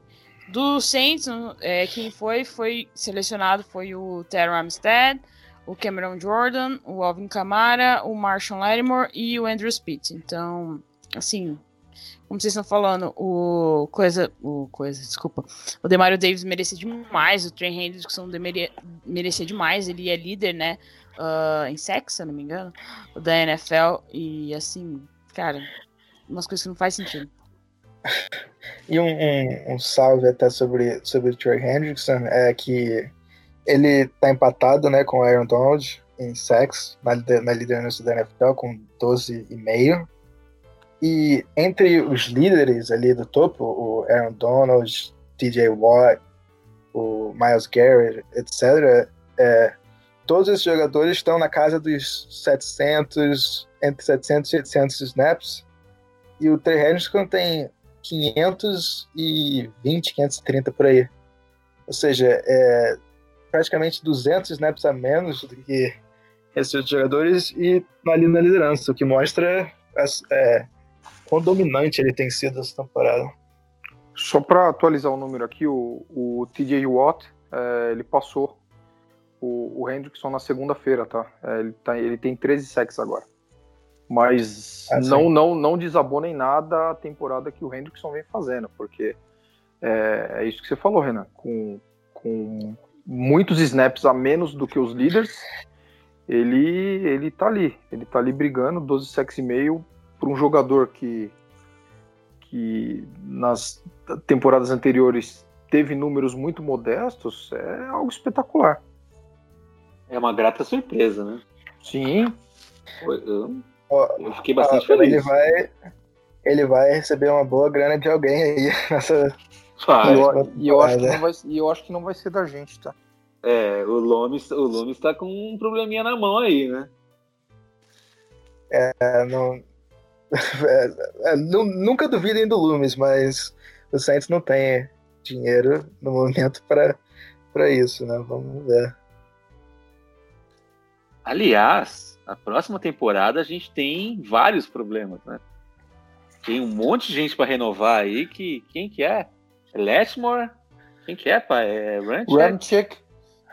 Do Saints, é, quem foi, foi selecionado foi o Terry Armstead, o Cameron Jordan, o Alvin Kamara, o Marshall Lattimore e o Andrew Spitz. Então, assim, como vocês estão falando, o coisa, o coisa, desculpa, o Demario Davis merecia demais, o Trey Hendrickson merecia demais, ele é líder, né, uh, em sexo, se não me engano, da NFL e assim, cara, umas coisas que não faz sentido. E um, um, um, salve até sobre, sobre o Trey Hendrickson é que ele tá empatado né, com o Aaron Donald em sacks na, na liderança da NFL com 12,5. E entre os líderes ali do topo, o Aaron Donald, TJ Watt, o Miles Garrett, etc., é, todos esses jogadores estão na casa dos 700, entre 700 e 800 snaps e o Trey Hendrickson tem 520, 530 por aí. Ou seja, é praticamente 200 snaps a menos do que esses outros jogadores e ali na liderança, o que mostra é, quão dominante ele tem sido essa temporada. Só para atualizar o número aqui, o, o TJ Watt, é, ele passou o, o Hendrickson na segunda-feira, tá? É, ele, tá? ele tem 13 sacks agora. Mas ah, não, não, não desabona em nada a temporada que o Hendrickson vem fazendo, porque é, é, isso que você falou, Renan. Com, com muitos snaps a menos do que os líderes, ele, ele tá ali. Ele tá ali brigando, 12 sacks e meio, para um jogador que, que nas temporadas anteriores teve números muito modestos, é algo espetacular. É uma grata surpresa, né? Sim. Eu, eu fiquei bastante ó, feliz. Ele vai, ele vai receber uma boa grana de alguém aí [laughs] nessa. Vai. E eu, vai- e eu acho que vai, não vai, e eu acho que não vai ser da gente, tá? É, o Lomes, o Lomes tá com um probleminha na mão aí, né? É, não, [laughs] é, é, nu- nunca duvidem do Loomis, mas o Saints não tem dinheiro no momento para para isso, né? Vamos ver. Aliás, a próxima temporada a gente tem vários problemas, né? Tem um monte de gente pra renovar aí que quem que é? É Letmore? Quem que é, pai? É? Ramchick,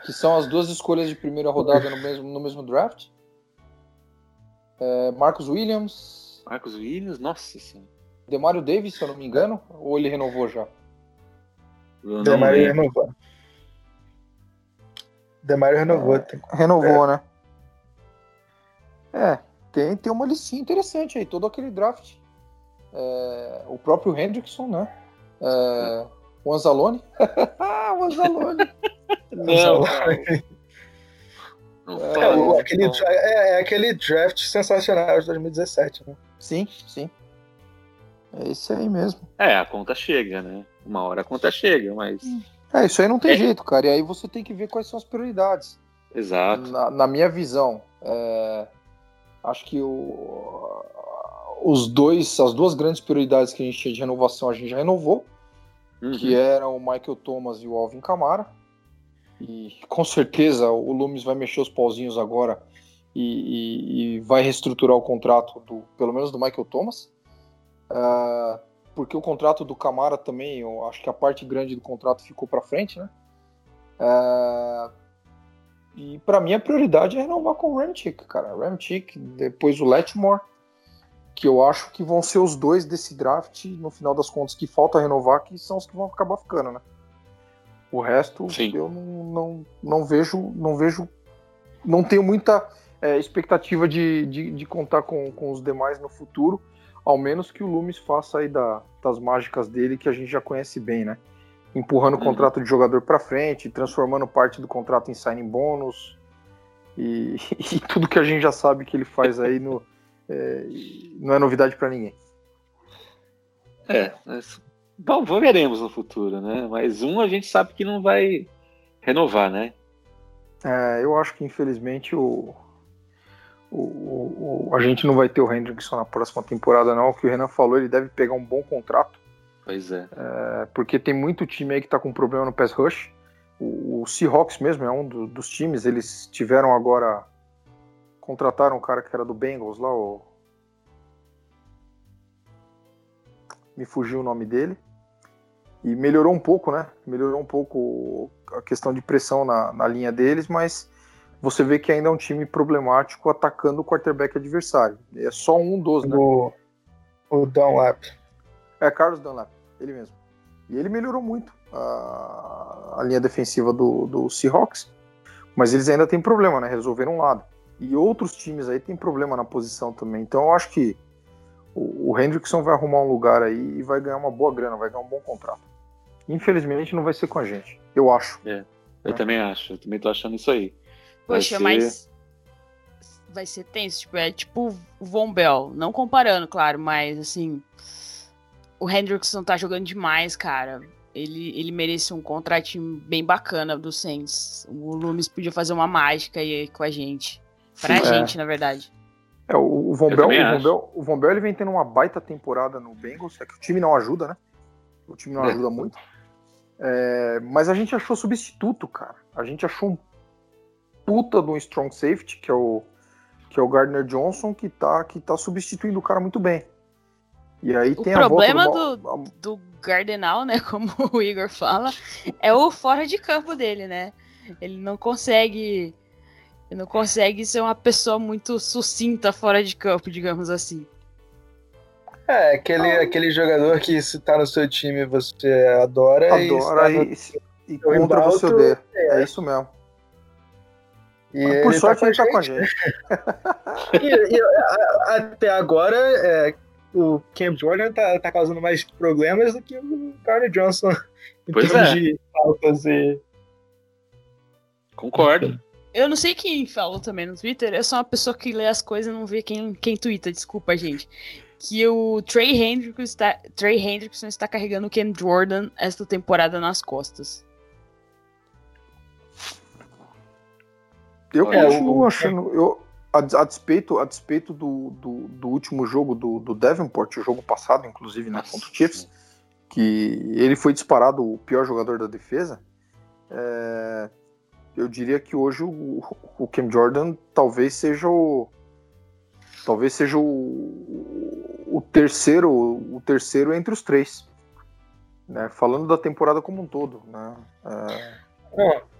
que são as duas escolhas de primeira rodada no mesmo, no mesmo draft. É, Marcus Williams, Marcos Williams? Nossa senhora. Demario Davis, se eu não me engano, ou ele renovou já? Demario renovou. Demario renovou. tem- Renovou, né? É, tem, tem uma listinha interessante aí, todo aquele draft. É, o próprio Hendrickson, né? É, o Anzalone. [laughs] o Anzalone. [laughs] Não. Não É, É, o- isso, aquele, é, é aquele draft sensacional de 2017, né? Sim, sim. É esse aí mesmo. É, a conta chega, né? Uma hora a conta chega, mas. É, isso aí não tem É. jeito, cara. E aí você tem que ver quais são as prioridades. Exato. Na, na minha visão, é, acho que o- os dois, as duas grandes prioridades que a gente tinha de renovação, a gente já renovou, Uhum. que eram o Michael Thomas e o Alvin Kamara. E com certeza o Loomis vai mexer os pauzinhos agora e, e- e vai reestruturar o contrato do, pelo menos do Michael Thomas. Ah, porque o contrato do Camara também, eu acho que a parte grande do contrato ficou para frente, né? Ah, e para mim a prioridade é renovar com o Ramchick, cara. Ramchick, depois o Letmore, que eu acho que vão ser os dois desse draft, no final das contas, que falta renovar, que são os que vão acabar ficando, né? O resto Sim. eu não, não, não vejo, não vejo, não tenho muita é, expectativa de, de, de contar com, com os demais no futuro, ao menos que o Loomis faça aí da, das mágicas dele que a gente já conhece bem, né? Empurrando o Uhum. contrato de jogador para frente, transformando parte do contrato em signing bônus e, [laughs] e tudo que a gente já sabe que ele faz aí no, é, não é novidade para ninguém. É, mas, bom, veremos no futuro, né? Mas um a gente sabe que não vai renovar, né? É, eu acho que infelizmente o, o, o- o- a gente não vai ter o Hendrickson na próxima temporada, não. O que o Renan falou, ele deve pegar um bom contrato, Pois é. é, porque tem muito time aí que tá com problema no pass rush. O, o Seahawks mesmo é um do- dos times, eles tiveram agora. Contrataram um cara que era do Bengals lá, o. Me fugiu o nome dele. E melhorou um pouco, né? Melhorou um pouco a questão de pressão na, na linha deles, mas você vê que ainda é um time problemático atacando o quarterback adversário. É só um dos, né? O, o Dunlap. É Carlos Dunlap, ele mesmo. E ele melhorou muito a, a linha defensiva do, do Seahawks, mas eles ainda têm problema, né? Resolveram um lado. E outros times aí têm problema na posição também. Então eu acho que o, o Hendrickson vai arrumar um lugar aí e vai ganhar uma boa grana, vai ganhar um bom contrato. Infelizmente não vai ser com a gente, eu acho. Eu É. também acho, eu também tô achando isso aí. Vai Poxa, ser- mas vai ser tenso, tipo, é tipo o Von Bell, não comparando, claro, mas assim, o Hendrickson tá jogando demais, cara. Ele, ele merece um contratinho bem bacana do Saints. O Loomis podia fazer uma mágica aí com a gente. Pra Sim, é. gente, na verdade. É, o, o Von Bell, o Von. Bell, o Von Bell, ele vem tendo uma baita temporada no Bengals, é que o time não ajuda, né? O time não É. ajuda muito. É, mas a gente achou substituto, cara. A gente achou um puta de um strong safety, que é o que é o Gardner Johnson, que tá, que tá substituindo o cara muito bem. E aí O tem problema do, Mal- Do Gardenal, né, [laughs] como o Igor fala, é o fora de campo dele, né? Ele não consegue. Ele não consegue ser uma pessoa muito sucinta fora de campo, digamos assim. É, aquele, aquele jogador que se tá no seu time você adora, adora e, e, está e, e no- contra embalto, você odeia. É isso mesmo. e Mas por ele sorte tá ele tá com a gente. gente. [laughs] E- e, a- a- até agora, é, o Cam Jordan tá, tá causando mais problemas do que o Carter Johnson [laughs] em Pois termos é. de faltas e. Concordo. eu não sei quem falou também no Twitter, eu sou uma pessoa que lê as coisas e não vê quem, quem twitta, desculpa, gente. Que o Trey Hendrickson está, Trey Hendrickson está carregando o Ken Jordan esta temporada nas costas. Eu É, continuo o- achando. Eu, a, a despeito, a despeito do, do, do último jogo do, do Davenport, o jogo passado, inclusive, né, contra o Chiefs, que ele foi disparado o pior jogador da defesa. é, eu diria que hoje o, o Cam Jordan talvez seja o. Talvez seja o, o terceiro o terceiro entre os três. Né, falando da temporada como um todo. Né, é, Não.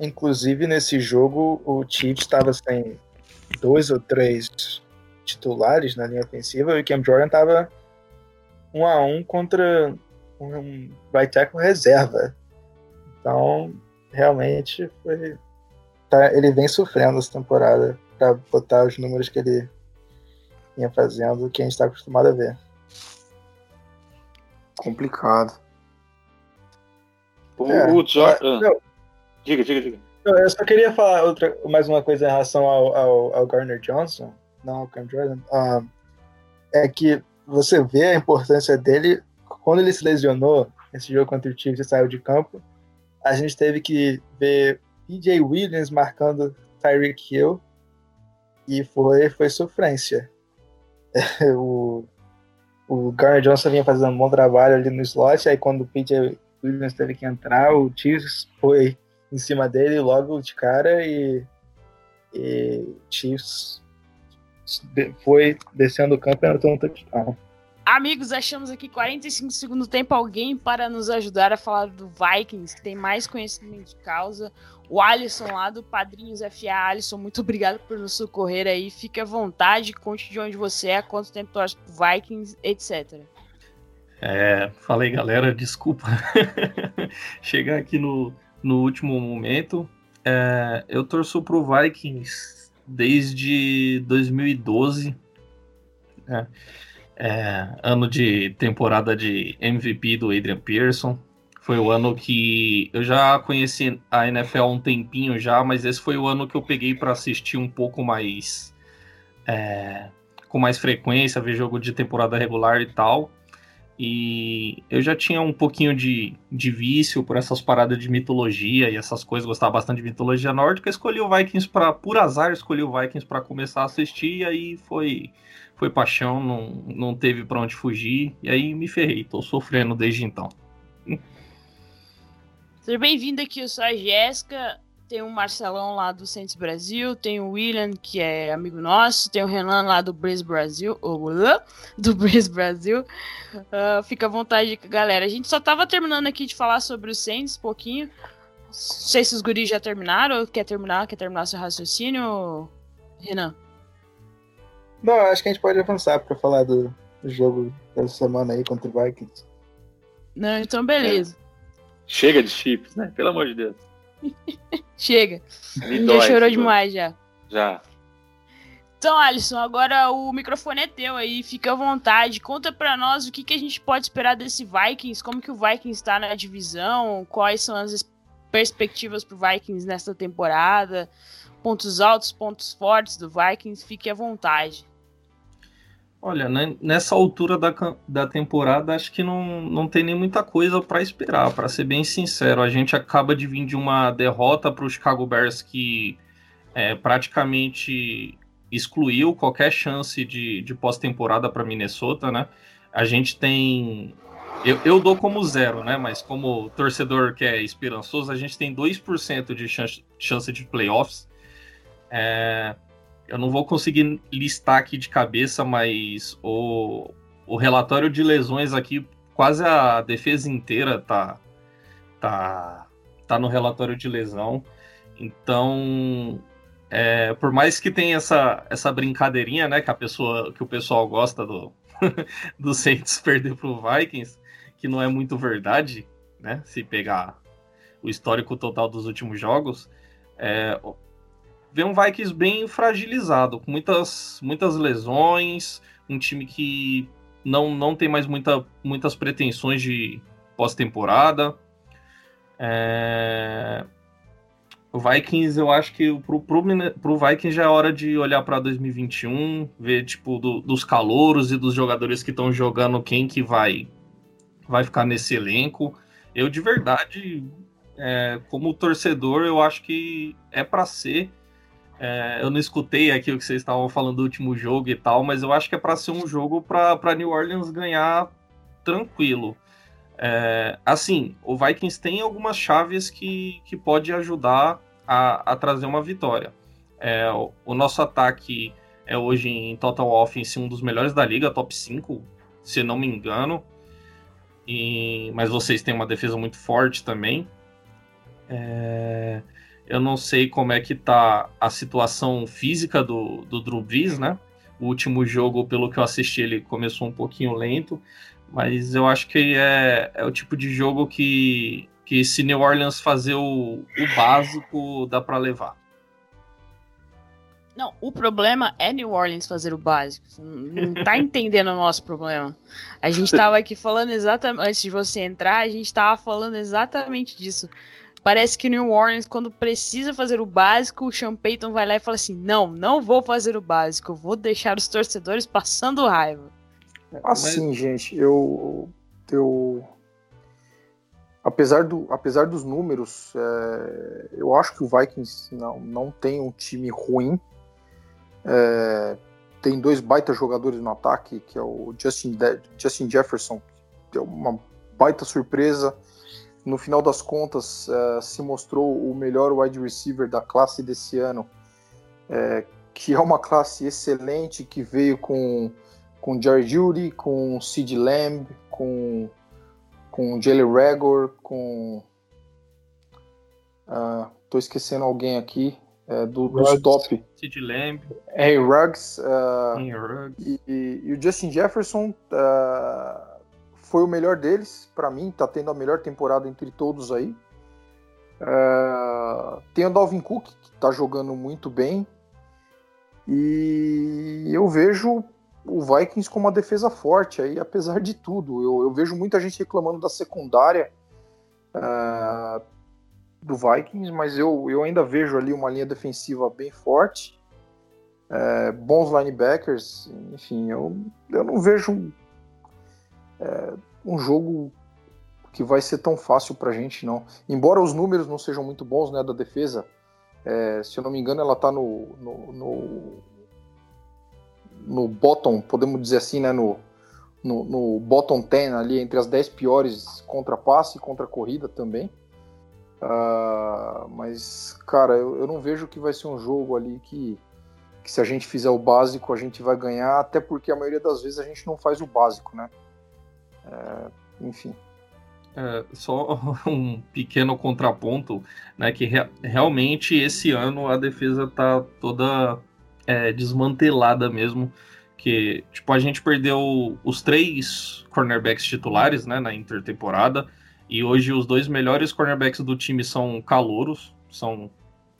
Inclusive, nesse jogo, o Chiefs estava sem dois ou três titulares na linha ofensiva e o Cam Jordan estava um a um contra um right tackle reserva. Então, realmente, foi, tá- ele vem sofrendo essa temporada para botar os números que ele vinha fazendo, que a gente está acostumado a ver. complicado. O, É, o Jordan. não. Diga, diga, diga. Eu só queria falar outra, mais uma coisa em relação ao, ao, ao Garner Johnson, não ao Cam Jordan. Ah, é que você vê a importância dele quando ele se lesionou nesse jogo contra o Chiefs e saiu de campo. A gente teve que ver PJ Williams marcando Tyreek Hill e foi, foi sofrência. [laughs] o, o Garner Johnson vinha fazendo um bom trabalho ali no slot, aí quando o PJ Williams teve que entrar, o Chiefs foi em cima dele logo de cara e, e Chiefs foi descendo o campo e anotou um touchdown. Amigos, achamos aqui 45 segundos do tempo alguém para nos ajudar a falar do Vikings, que tem mais conhecimento de causa. O Alisson lá do Padrinhos FA. Alisson, muito obrigado por nos socorrer aí. Fique à vontade, conte de onde você é, quanto tempo torce pro Vikings, etc. É, falei galera, desculpa [laughs] chegar aqui no, no último momento. É, eu torço pro Vikings desde 2012, né? É, ano de temporada de MVP do Adrian Pearson. Foi o ano que eu já conheci a NFL há um tempinho já, mas esse foi o ano que eu peguei para assistir um pouco mais é, com mais frequência, ver jogo de temporada regular e tal. E eu já tinha um pouquinho de, de vício por essas paradas de mitologia e essas coisas, gostava bastante de mitologia nórdica. Escolhi o Vikings para, por azar, escolhi o Vikings para começar a assistir. E aí foi, foi paixão, não, não teve para onde fugir. E aí me ferrei, tô sofrendo desde então. Seja bem-vindo aqui, eu sou a Jéssica. Tem o Marcelão lá do Santos Brasil, tem o William, que é amigo nosso, tem o Renan lá do Breeze Brasil, ou, do [laughs] Breeze Brasil. Ah, fica à vontade, galera. A gente só tava terminando aqui de falar sobre o Saints um pouquinho. Não sei se os guris já terminaram, ou quer terminar, quer terminar seu raciocínio, Renan? Não, acho que a gente pode avançar para falar do, do jogo dessa semana aí contra o Vikings. Não, então beleza. Chega de chips, né? Pelo amor de Deus. [laughs] Chega. Me já chorou demais já. Já. Então, Alisson, agora o microfone é teu aí, fica à vontade. Conta pra nós o que, que a gente pode esperar desse Vikings, como que o Vikings está na divisão, quais são as perspectivas pro Vikings nesta temporada, pontos altos, pontos fortes do Vikings, fique à vontade. Olha, né, nessa altura da, da temporada, acho que não, não tem nem muita coisa para esperar, para ser bem sincero. A gente acaba de vir de uma derrota para o Chicago Bears que é, praticamente excluiu qualquer chance de, de pós-temporada para Minnesota, né? A gente tem. Eu, eu dou como zero, né? Mas como torcedor que é esperançoso, a gente tem 2% de chance, chance de playoffs. É, eu não vou conseguir listar aqui de cabeça, mas o, o relatório de lesões aqui, quase a defesa inteira tá, tá, tá no relatório de lesão. Então, é, por mais que tenha essa, essa brincadeirinha, né, que a pessoa, que o pessoal gosta do, [laughs] do Saints perder pro Vikings, que não é muito verdade, né, se pegar o histórico total dos últimos jogos, é, vê um Vikings bem fragilizado, com muitas, muitas lesões, um time que não, não tem mais muita, muitas pretensões de pós-temporada. É, o Vikings, eu acho que pro, pro, pro Vikings já é hora de olhar para 2021, ver tipo do, dos calouros e dos jogadores que estão jogando quem que vai vai ficar nesse elenco. Eu de verdade, é, como torcedor, eu acho que é para ser. É, eu não escutei aqui o que vocês estavam falando do último jogo e tal, mas eu acho que é para ser um jogo para New Orleans ganhar tranquilo. É, assim, o Vikings tem algumas chaves que, que pode ajudar a, a trazer uma vitória. É, o, o, nosso ataque é hoje em total offense um dos melhores da liga, top 5, se não me engano. E, mas vocês têm uma defesa muito forte também. É, eu não sei como é que tá a situação física do, do Drew Brees, né? O último jogo, pelo que eu assisti, ele começou um pouquinho lento, mas eu acho que é, é o tipo de jogo que, que se New Orleans fazer o, o básico, dá para levar. Não, o problema é New Orleans fazer o básico. Não tá entendendo o nosso problema. A gente tava aqui falando exatamente. Antes de você entrar, a gente tava falando exatamente disso. Parece que New Orleans, quando precisa fazer o básico, o Sean Payton vai lá e fala assim: Não, não vou fazer o básico, eu vou deixar os torcedores passando raiva. Assim, Mas... gente, eu, eu apesar, do, apesar dos números, é, eu acho que o Vikings não, não tem um time ruim. É, tem dois baita jogadores no ataque, que é o Justin, De Justin Jefferson, que é uma baita surpresa. No final das contas, é, se mostrou o melhor wide receiver da classe desse ano, é, que é uma classe excelente, que veio com com Jerry Judy, com Sid Lamb, com com Jalen Regor, com uh, tô esquecendo alguém aqui é, do, dos top. Sid Lamb, Henry Ruggs, uh, Ruggs. E, e, o Justin Jefferson uh, foi o melhor deles para mim, tá tendo a melhor temporada entre todos aí. Uh, tem o Dalvin Cook que tá jogando muito bem e eu vejo o Vikings com uma defesa forte aí, apesar de tudo. Eu, eu vejo muita gente reclamando da secundária uh, do Vikings, mas eu, eu ainda vejo ali uma linha defensiva bem forte, uh, bons linebackers, enfim, eu, eu não vejo um, uh, um jogo que vai ser tão fácil pra gente, não. Embora os números não sejam muito bons, né, da defesa, é, se eu não me engano, ela tá no, no, no no bottom, podemos dizer assim, né, no, no, no bottom 10 ali, entre as 10 piores contra passe e contra corrida também. Uh, mas, cara, eu, eu, não vejo que vai ser um jogo ali que, que, se a gente fizer o básico, a gente vai ganhar, até porque a maioria das vezes a gente não faz o básico, né? É, enfim. É, só [laughs] um pequeno contraponto, né? Que re realmente esse ano a defesa tá toda é, desmantelada mesmo. Que, tipo, a gente perdeu os três cornerbacks titulares, né, na intertemporada. E hoje os dois melhores cornerbacks do time são calouros, são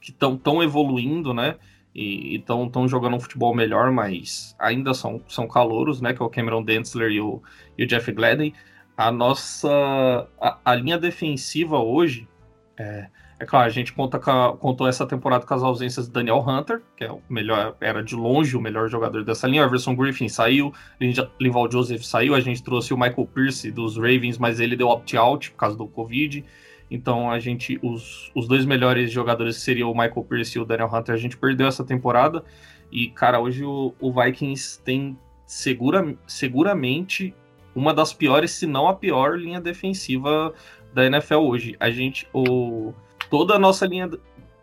que estão tão evoluindo, né? E estão jogando um futebol melhor, mas ainda são, são calouros, né? Que é o Cameron Densler e o, e o Jeff Gladden. A nossa a, a linha defensiva hoje é, é claro, a gente conta a, contou essa temporada com as ausências de Daniel Hunter, que é o melhor, era de longe o melhor jogador dessa linha. O Everson Griffin saiu, Linval Joseph saiu, a gente trouxe o Michael Pierce dos Ravens, mas ele deu opt-out por causa do Covid. Então a gente, os, os dois melhores jogadores seriam o Michael Pierce e o Daniel Hunter, a gente perdeu essa temporada. E, cara, hoje o, o Vikings tem segura, seguramente uma das piores, se não a pior linha defensiva da NFL hoje. A gente, o toda a nossa linha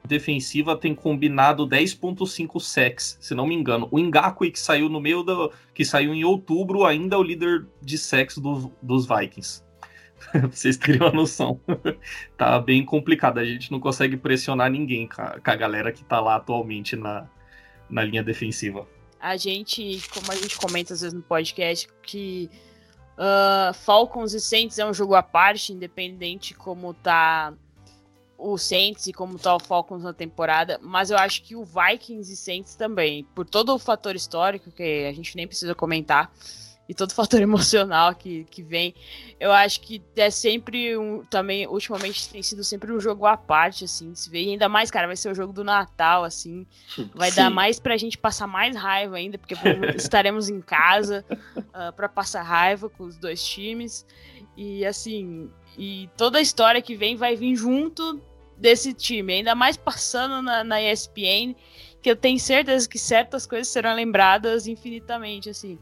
defensiva tem combinado 10.5 sacks, se não me engano. O Ngakwe que saiu no meio do que saiu em outubro ainda é o líder de sacks do, dos Vikings. Pra [laughs] vocês terem uma noção. [laughs] tá bem complicado, a gente não consegue pressionar ninguém com a, galera que tá lá atualmente na, na linha defensiva. A gente, como a gente comenta às vezes no podcast, que uh, Falcons e Saints é um jogo à parte, independente como tá o Saints e como tá o Falcons na temporada, mas eu acho que o Vikings e Saints também, por todo o fator histórico que a gente nem precisa comentar, e todo o fator [laughs] emocional que, que vem. Eu acho que é sempre um. Também, ultimamente, tem sido sempre um jogo à parte, assim. Se vê, e ainda mais, cara, vai ser o jogo do Natal, assim. Vai Sim. dar mais pra gente passar mais raiva ainda, porque [laughs] estaremos em casa uh, pra passar raiva com os dois times. E assim, e toda a história que vem vai vir junto desse time, ainda mais passando na, na ESPN, que eu tenho certeza que certas coisas serão lembradas infinitamente, assim.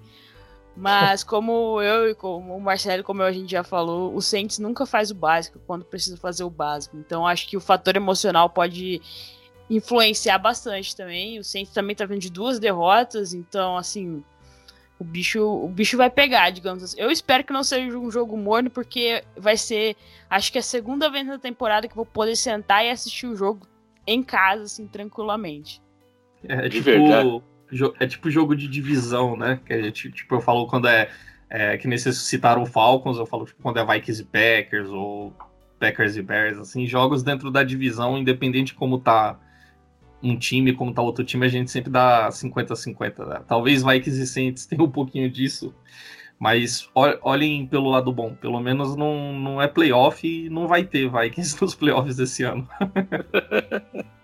Mas como eu e como o Marcelo, como a gente já falou, o Saints nunca faz o básico quando precisa fazer o básico. Então acho que o fator emocional pode influenciar bastante também. O Saints também tá vindo de duas derrotas, então assim, o bicho, o bicho vai pegar, digamos assim. Eu espero que não seja um jogo morno, porque vai ser, acho que é a segunda vez na temporada que vou poder sentar e assistir o jogo em casa, assim, tranquilamente. É, tipo, é tipo jogo de divisão, né? Que a gente, tipo, eu falo quando é, é que necessitaram Falcons, eu falo tipo, quando é Vikings e Packers, ou Packers e Bears, assim, jogos dentro da divisão, independente de como tá um time, como tá outro time, a gente sempre dá 50-50. Né? Talvez Vikings e Saints [laughs] tenham um pouquinho disso, mas olhem pelo lado bom. Pelo menos não, não é playoff e não vai ter Vikings [laughs] nos playoffs esse ano. [laughs]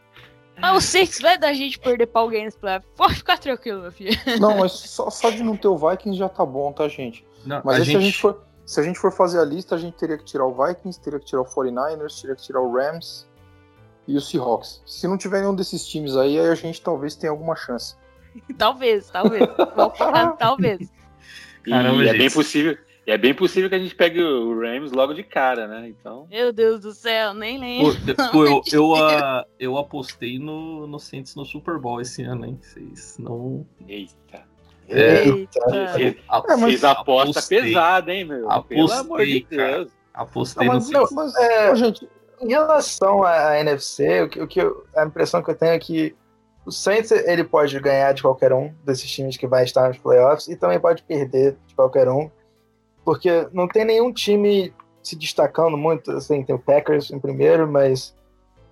Ah, o Saints vai dar gente perder pra alguém nesse playoff. Pode ficar tranquilo, meu filho. [laughs] Não, mas só, só de não ter o Vikings já tá bom, tá, gente? Não, mas a gente... se, a gente for, se a gente for fazer a lista, a gente teria que tirar o Vikings, teria que tirar o 49ers, teria que tirar o Rams e o Seahawks. Se não tiver nenhum desses times aí, aí a gente talvez tenha alguma chance. talvez, talvez. [laughs] talvez. Caramba, e é bem possível. E é bem possível que a gente pegue o Rams logo de cara, né? Então. Meu Deus do céu, nem lembro. Pô, eu, eu, uh, [laughs] eu, apostei no, no Saints no Super Bowl esse ano, hein? Vocês não. Eita. É, Eita. É, mas aposta apostei, pesada, hein, meu? Apostei, Pelo amor de Deus. Apostei não, mas, no não, mas, é, gente, em relação à NFC, o que, o que eu, a impressão que eu tenho é que o Saints ele pode ganhar de qualquer um desses times que vai estar nos playoffs e também pode perder de qualquer um porque não tem nenhum time se destacando muito, assim, tem o Packers em primeiro, mas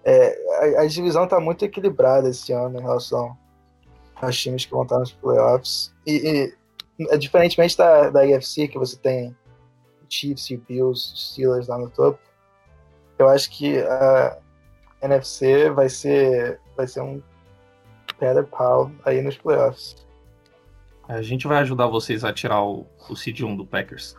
é, a, a, divisão está muito equilibrada esse ano em relação aos times que vão estar nos playoffs. E, e é, diferentemente da, da IFC, que você tem Chiefs e Bills, Steelers lá no topo, eu acho que a NFC vai ser, vai ser um pedra pau aí nos playoffs. A gente vai ajudar vocês a tirar o, o Seed 1 do Packers.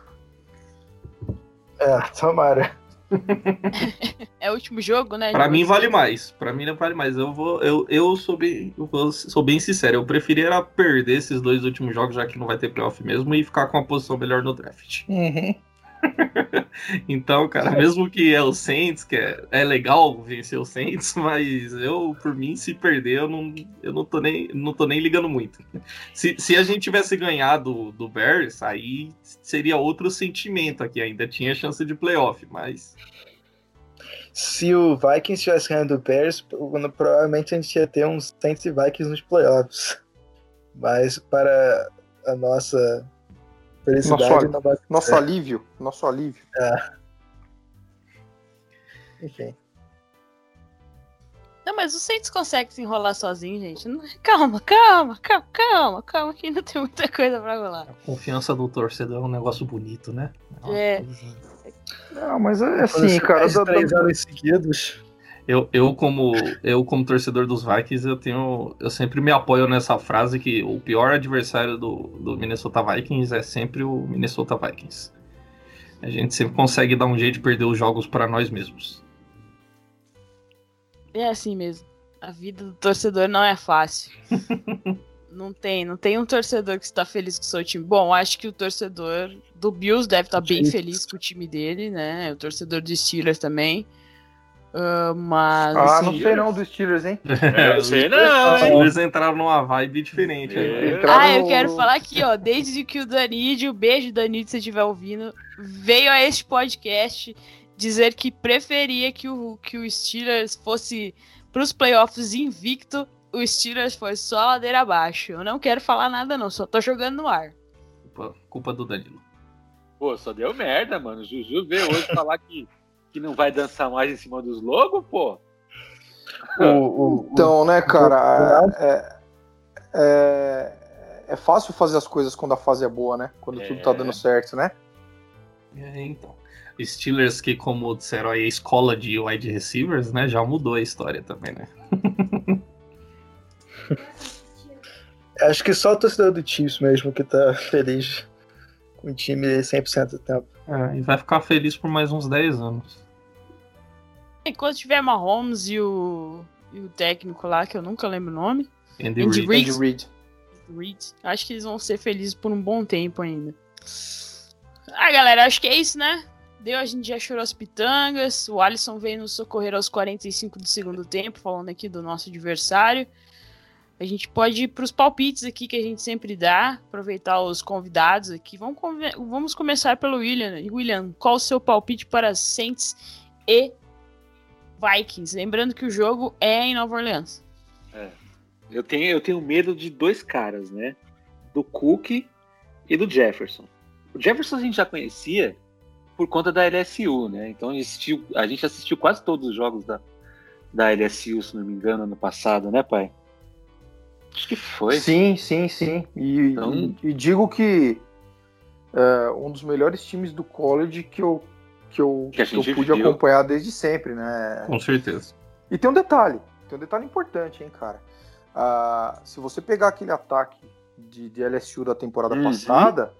É, tomara. [laughs] é o último jogo, né? Pra mim vale mais. Pra mim não vale mais. Eu vou. Eu, eu, sou, bem, eu vou, sou bem sincero. Eu preferia perder esses dois últimos jogos, já que não vai ter playoff mesmo, e ficar com uma posição melhor no draft. Uhum. [laughs] então, cara, mesmo que é o Saints, que é, é legal vencer o Saints, [laughs] mas eu, por mim, se perder, eu não, eu não, tô, nem, não tô nem ligando muito. Se, se a gente tivesse ganhado do Bears, aí seria outro sentimento aqui, ainda tinha chance de playoff, mas. Se o Vikings tivesse ganhado do Bears, provavelmente a gente ia ter uns Saints e Vikings nos playoffs. Mas para a nossa Felicidade nosso, vai... nosso alívio. Nosso alívio. É. Enfim. Não, mas o Saints consegue se enrolar sozinho, gente. Calma, calma, calma, calma, calma, que ainda tem muita coisa pra rolar. A confiança do torcedor é um negócio bonito, né? É. Não, mas é assim, cara. Três anos seguidos. Eu, eu, como, eu, como torcedor dos Vikings, eu tenho. Eu sempre me apoio nessa frase que o pior adversário do, do Minnesota Vikings é sempre o Minnesota Vikings. A gente sempre consegue dar um jeito de perder os jogos para nós mesmos. É assim mesmo. A vida do torcedor não é fácil. [laughs] não tem, não tem um torcedor que está feliz com o seu time. Bom, acho que o torcedor do Bills deve estar bem feliz com o time dele, né? O torcedor dos Steelers também. Uh, mas. Ah, não sei não dos Steelers, hein? [laughs] É, eu sei não. Os Steelers entraram numa vibe diferente. É. Ah, eu quero falar aqui, ó. Desde que o Danídio, beijo Danídio, se você estiver ouvindo, veio a este podcast dizer que preferia que o, que o Steelers fosse para os playoffs invicto, o Steelers foi só ladeira abaixo. Eu não quero falar nada, não, só tô jogando no ar. Culpa, culpa do Danilo. Pô, só deu merda, mano. O Juju veio hoje falar que que não vai dançar mais em cima dos logos, pô? O, o, então, né, cara, é, é, é fácil fazer as coisas quando a fase é boa, né? Quando É. tudo tá dando certo, né? É, então. Steelers, que como disseram aí, a escola de wide receivers, né? Já mudou a história também, né? [laughs] Acho que só o torcedor do Chiefs mesmo que tá feliz com o time 100% do tempo. É, e vai ficar feliz por mais uns 10 anos. Enquanto tiver Mahomes e o, e o técnico lá, que eu nunca lembro o nome, Andy, Andy Reid. Reid. Andy Reid. Acho que eles vão ser felizes por um bom tempo ainda. Ah, galera, acho que é isso, né? Deu, a gente já chorou as pitangas. O Alisson veio nos socorrer aos 45 do segundo tempo, falando aqui do nosso adversário. A gente pode ir para os palpites aqui que a gente sempre dá, aproveitar os convidados aqui. Vamos, vamos começar pelo William. William, qual o seu palpite para Saints e Vikings? Lembrando que o jogo é em Nova Orleans. Eu tenho, eu tenho medo de dois caras, né? Do Cook e do Jefferson. O Jefferson a gente já conhecia por conta da LSU, né? Então a gente assistiu, a gente assistiu quase todos os jogos da, da LSU, se não me engano, ano passado, né, pai? Acho que foi. Sim, sim, sim. E, Então- e- e digo que é um dos melhores times do college que eu, que eu, Que que eu pude viu. acompanhar desde sempre, né? Com certeza. E tem um detalhe, tem um detalhe importante, hein, cara. Ah, se você pegar aquele ataque de, de LSU da temporada Uhum. passada,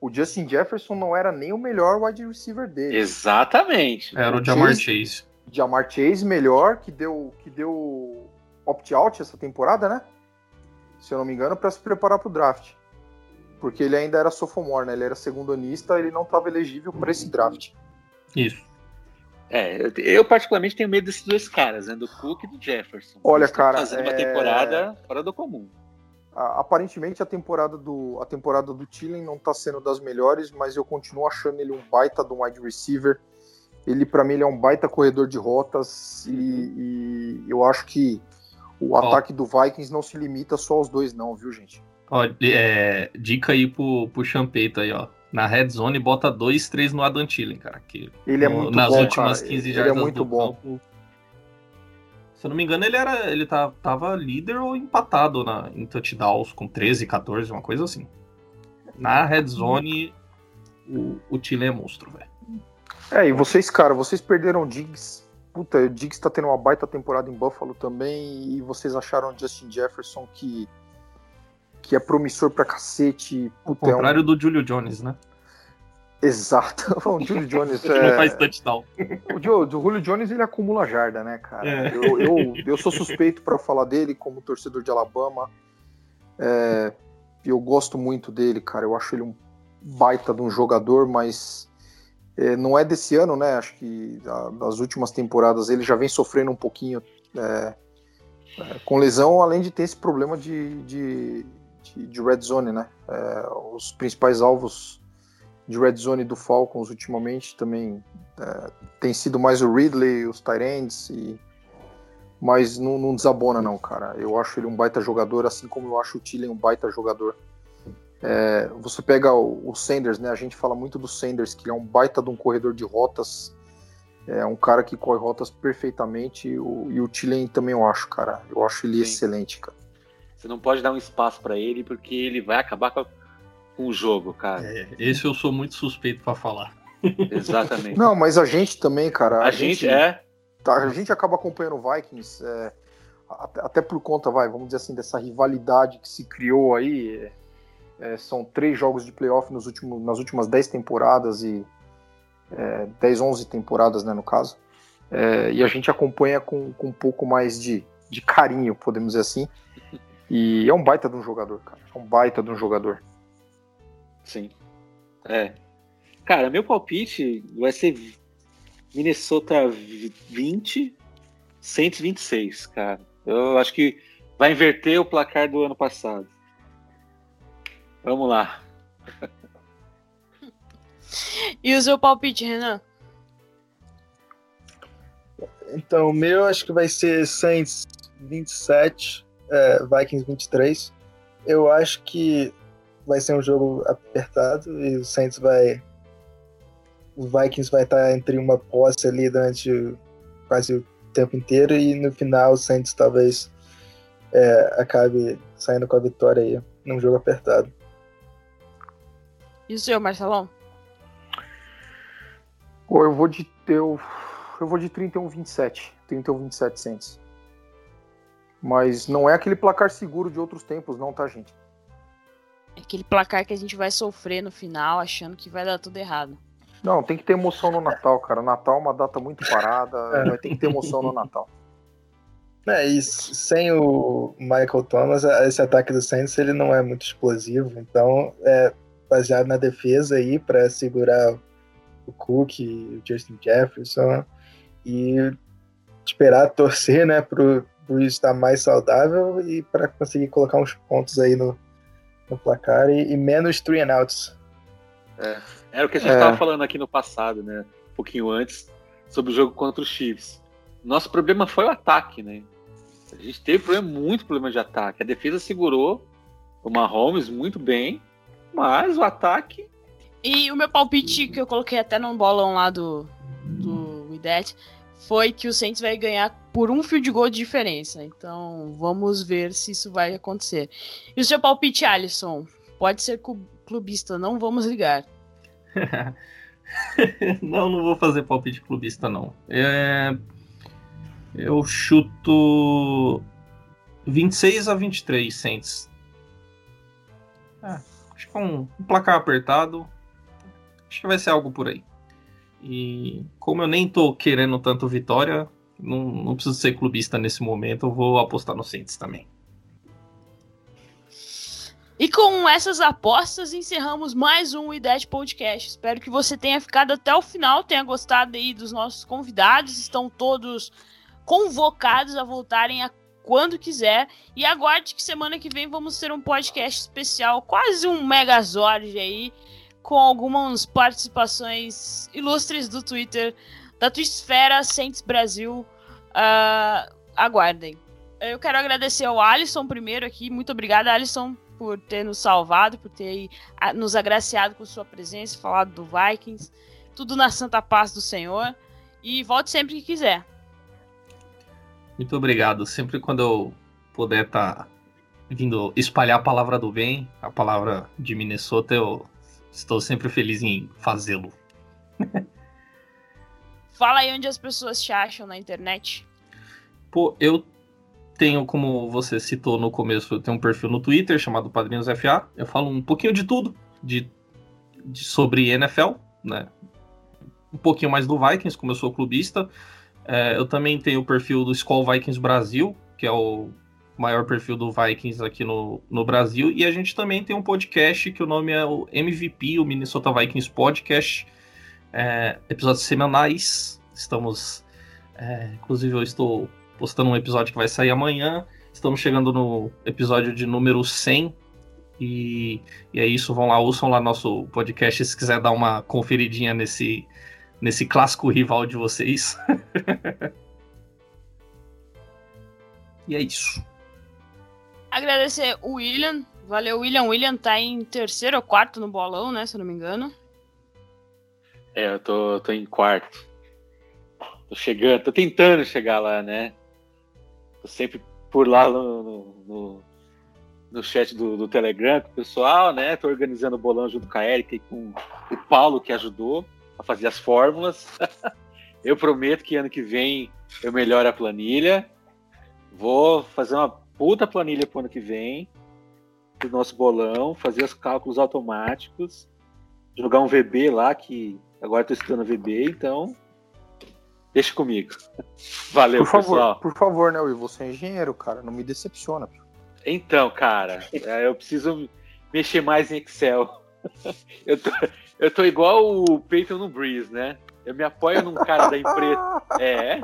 o Justin Jefferson não era nem o melhor wide receiver dele. Exatamente. Era o Jamar Chase- Chase. Jamar Chase melhor, que deu, que deu opt-out essa temporada, né? Se eu não me engano, para se preparar para o draft. Porque ele ainda era sophomore, né? Ele era segundo anista, ele não estava elegível para esse draft. Isso. É, eu, eu particularmente tenho medo desses dois caras, né? Do Cook e do Jefferson. Olha, cara, Fazendo uma é- temporada fora do comum. A- aparentemente a temporada do a temporada do Thielen não tá sendo das melhores, mas eu continuo achando ele um baita de um wide receiver. Ele para mim ele é um baita corredor de rotas e, e eu acho que o ataque do Vikings não se limita só aos dois não, viu, gente? Ó, é, dica aí pro, pro Champeito aí, ó. Na red zone, bota 2, 3 no Adam Thielen, cara. Que Ele é muito nas bom, últimas cara. 15 Ele jardas é muito do bom. campo. Se eu não me engano, ele era. Ele tá, tava líder ou empatado na, em touchdowns com 13, 14, uma coisa assim. Na red zone, o, o Thielen é monstro, velho. É, e vocês, cara, vocês perderam o Diggs. Puta, o Diggs tá tendo uma baita temporada em Buffalo também. E vocês acharam o Justin Jefferson que, que é promissor pra cacete. Ao Puta, é um... contrário do Julio Jones, né? Exato. [laughs] o Julio Jones [laughs] Que não é... faz touchdown. O, Jo- o Julio Jones ele acumula jarda, né, cara? É. Eu, eu, eu sou suspeito pra falar dele como torcedor de Alabama. É, eu gosto muito dele, cara. Eu acho ele um baita de um jogador, mas é, não é desse ano, né? Acho que das últimas temporadas ele já vem sofrendo um pouquinho é, é, com lesão, além de ter esse problema de, de, de- de red zone, né? É, os principais alvos de red zone do Falcons ultimamente também é, tem sido mais o Ridley, os Tyrants, e mas não, não desabona não, cara. Eu acho ele um baita jogador, assim como eu acho o Thielen um baita jogador. É, você pega o, o Sanders, né? A gente fala muito do Sanders, que ele é um baita de um corredor de rotas, é um cara que corre rotas perfeitamente, e o, e o também eu acho, cara. Eu acho ele Sim. excelente, cara. Você não pode dar um espaço pra ele porque ele vai acabar com, a- com o jogo, cara. É, esse eu sou muito suspeito pra falar. [laughs] Exatamente. Não, mas a gente também, cara. a gente é. tá, a gente acaba acompanhando o Vikings, é, até, até por conta, vai, vamos dizer assim, dessa rivalidade que se criou aí. é, é, são três jogos de playoff nos últimos, nas últimas dez temporadas e é, 10, 11 temporadas, né, no caso. É, e a gente acompanha com, com um pouco mais de, de carinho, podemos dizer assim. E é um baita de um jogador, cara. É um baita de um jogador. Sim. É. Cara, meu palpite vai ser Minnesota 20, Saints 26, cara. Eu acho que vai inverter o placar do ano passado. Vamos lá. [laughs] E o seu palpite, Renan? Então, o meu acho que vai ser Saints 27, é, Vikings 23. Eu acho que vai ser um jogo apertado e o Saints vai. O Vikings vai estar entre uma posse ali durante quase o tempo inteiro e no final o Saints talvez é, acabe saindo com a vitória aí. num jogo apertado. E o seu, Marcelão? Pô, eu vou de eu, eu vou de 31 27, 31 27 cents. Mas não é aquele placar seguro de outros tempos, não, tá, gente? É aquele placar que a gente vai sofrer no final, achando que vai dar tudo errado. Não, tem que ter emoção no Natal, cara. Natal é uma data muito parada, [laughs] é. tem que ter emoção no Natal. É, e sem o Michael Thomas, esse ataque do Saints ele não é muito explosivo, então é baseado na defesa aí para segurar o Cook, o Justin Jefferson e esperar torcer, né, pro, pro estar mais saudável e para conseguir colocar uns pontos aí no, no placar e, e menos three and outs. É, era o que a gente estava é. falando aqui no passado, né, um pouquinho antes, sobre o jogo contra os Chiefs. Nosso problema foi o ataque, né? A gente teve problema, muito problema de ataque. A defesa segurou o Mahomes muito bem, mas o ataque. E o meu palpite que eu coloquei até no bolão lá do, do Widet foi que o Saints vai ganhar por um field goal de diferença. Então vamos ver se isso vai acontecer. E o seu palpite, Alisson? Pode ser clubista, não vamos ligar. [laughs] não, não vou fazer palpite clubista, não. É... Eu chuto 26 a 23 Saints. É, acho que é um, um placar apertado. Acho que vai ser algo por aí. E como eu nem tô querendo tanto vitória, não, não preciso ser clubista nesse momento, eu vou apostar no Saints também. E com essas apostas encerramos mais um IDET Podcast. Espero que você tenha ficado até o final, tenha gostado aí dos nossos convidados. Estão todos convocados a voltarem a quando quiser. E aguarde que semana que vem vamos ter um podcast especial, quase um Megazord aí, com algumas participações ilustres do Twitter, da Twisfera Saints Brasil. Uh, aguardem. Eu quero agradecer ao Alisson primeiro aqui. Muito obrigada, Alisson, por ter nos salvado, por ter nos agraciado com sua presença, falado do Vikings. Tudo na santa paz do Senhor. E volte sempre que quiser. Muito obrigado. Sempre quando eu puder estar tá vindo espalhar a palavra do bem, a palavra de Minnesota, eu estou sempre feliz em fazê-lo. [laughs] Fala aí onde as pessoas te acham na internet. Pô, eu tenho, como você citou no começo, eu tenho um perfil no Twitter chamado Padrinhos FA. Eu falo um pouquinho de tudo, de, de sobre NFL, né? Um pouquinho mais do Vikings, como eu sou clubista. É, eu também tenho o perfil do Skull Vikings Brasil, que é o maior perfil do Vikings aqui no, no Brasil. E a gente também tem um podcast que o nome é o MVP, o Minnesota Vikings Podcast. É, episódios semanais. Estamos. É, inclusive, eu estou postando um episódio que vai sair amanhã. Estamos chegando no episódio de número 100. E, e é isso. Vão lá, ouçam lá nosso podcast se quiser dar uma conferidinha nesse nesse clássico rival de vocês. [laughs] e é isso. Agradecer o William. Valeu, William. William tá em terceiro ou quarto no bolão, né? Se eu não me engano. É, eu tô, tô em quarto. Tô chegando, tô tentando chegar lá, né? Tô sempre por lá no, no, no, no chat do, do, Telegram com o pessoal, né? Tô organizando o bolão junto com a Erika e com o Paulo, que ajudou a fazer as fórmulas. [laughs] eu prometo que ano que vem eu melhoro a planilha. Vou fazer uma puta planilha pro ano que vem do nosso bolão, fazer os cálculos automáticos, jogar um VB lá que agora estou estudando VB, então deixa comigo. [laughs] Valeu, por favor, pessoal. Por favor, né, Will? Você é engenheiro, cara, não me decepciona. Então, cara, é, eu preciso mexer mais em Excel. [laughs] eu, tô, eu tô igual o Peyton no Breeze, né? Eu me apoio num cara da empresa. [laughs] É.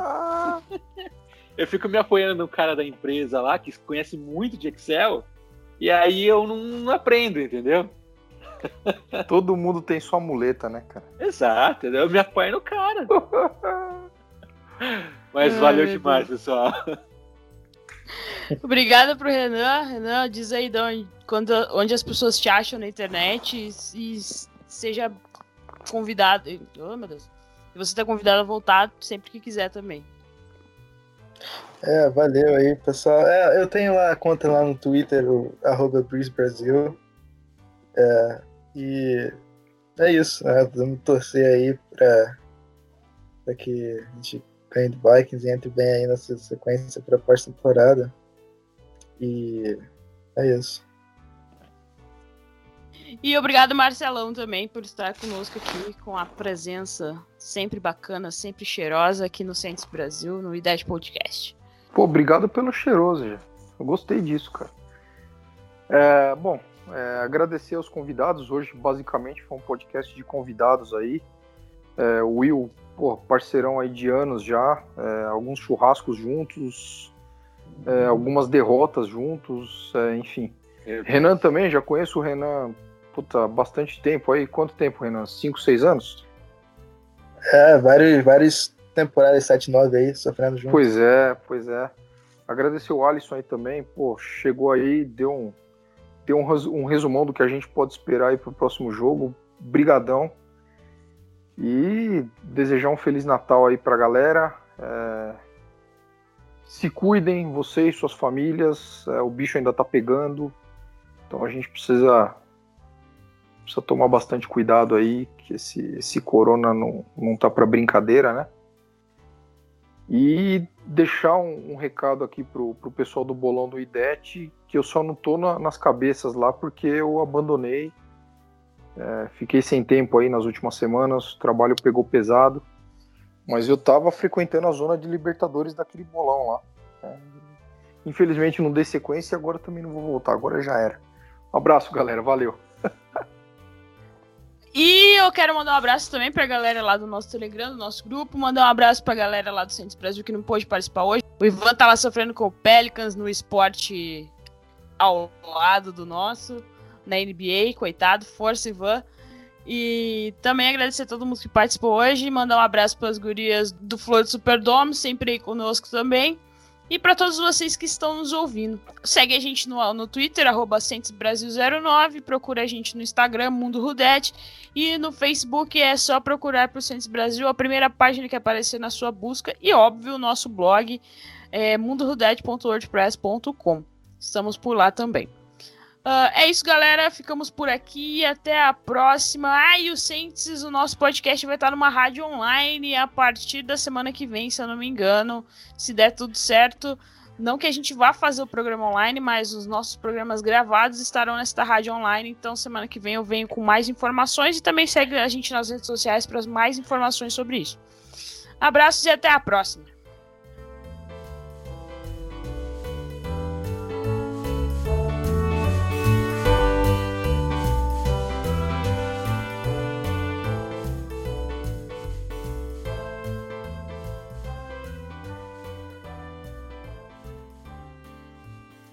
Eu fico me apoiando num cara da empresa lá que conhece muito de Excel. E aí eu não aprendo, entendeu? [laughs] Todo mundo tem sua muleta, né, cara? Exato, eu me apoio no cara. [laughs] Mas valeu demais, pessoal. Obrigada pro Renan. Renan, diz aí de onde, quando, onde as pessoas te acham na internet e, e seja convidado. Oh, meu Deus. E você está convidado a voltar sempre que quiser também. É, valeu aí, pessoal. É, eu tenho lá a conta lá no Twitter, o arroba. É, e é isso, né? Vamos torcer aí pra que a gente ganhe do Vikings e entre bem aí nessa sequência pra pós-temporada. E é isso. E obrigado, Marcelão, também, por estar conosco aqui, com a presença sempre bacana, sempre cheirosa aqui no Centros Brasil, no IDET Podcast. Pô, obrigado pelo cheiroso, já. Eu gostei disso, cara. É, bom, é, agradecer aos convidados. Hoje, basicamente, foi um podcast de convidados aí. É, o Will, pô, parceirão aí de anos já. É, alguns churrascos juntos, é, algumas derrotas juntos, é, enfim. Renan também, já conheço o Renan puta, bastante tempo aí. Quanto tempo, Renan? 5, 6 anos? É, várias, várias temporadas 7, 9 aí, sofrendo junto. Pois é, pois é. Agradecer o Alisson aí também, pô, chegou aí, deu um, deu um, um resumão do que a gente pode esperar aí pro próximo jogo. Brigadão. E desejar um Feliz Natal aí pra galera. É... Se cuidem, vocês, suas famílias. É, o bicho ainda tá pegando. Então a gente precisa precisa tomar bastante cuidado aí, que esse, esse corona não, não tá para brincadeira, né? E deixar um, um, recado aqui pro, pro pessoal do bolão do IDET, que eu só não tô na, nas cabeças lá porque eu abandonei. É, fiquei sem tempo aí nas últimas semanas, o trabalho pegou pesado. Mas eu tava frequentando a zona de Libertadores daquele bolão lá. É, infelizmente não dei sequência e agora também não vou voltar, agora já era. Um abraço, galera, valeu. E eu quero mandar um abraço também pra galera lá do nosso Telegram, do nosso grupo. Mandar um abraço pra galera lá do Centro Brasil que não pôde participar hoje. O Ivan tá lá sofrendo com o Pelicans no esporte ao lado do nosso, na NBA, coitado. Força, Ivan. E também agradecer a todo mundo que participou hoje. Mandar um abraço para as gurias do Flor do Superdome, sempre aí conosco também. E para todos vocês que estão nos ouvindo, segue a gente no, no Twitter, arroba Brasil09, procura a gente no Instagram, Mundo Rudete, e no Facebook é só procurar por Centes Brasil, a primeira página que aparecer na sua busca, e óbvio, o nosso blog é mundorudete.wordpress.com. Estamos por lá também. Uh, é isso, galera. Ficamos por aqui. Até a próxima. Ah, e o Sentes, o nosso podcast vai estar numa rádio online a partir da semana que vem, se eu não me engano. Se der tudo certo. Não que a gente vá fazer o programa online, mas os nossos programas gravados estarão nesta rádio online. Então, semana que vem eu venho com mais informações e também segue a gente nas redes sociais para mais informações sobre isso. Abraços e até a próxima.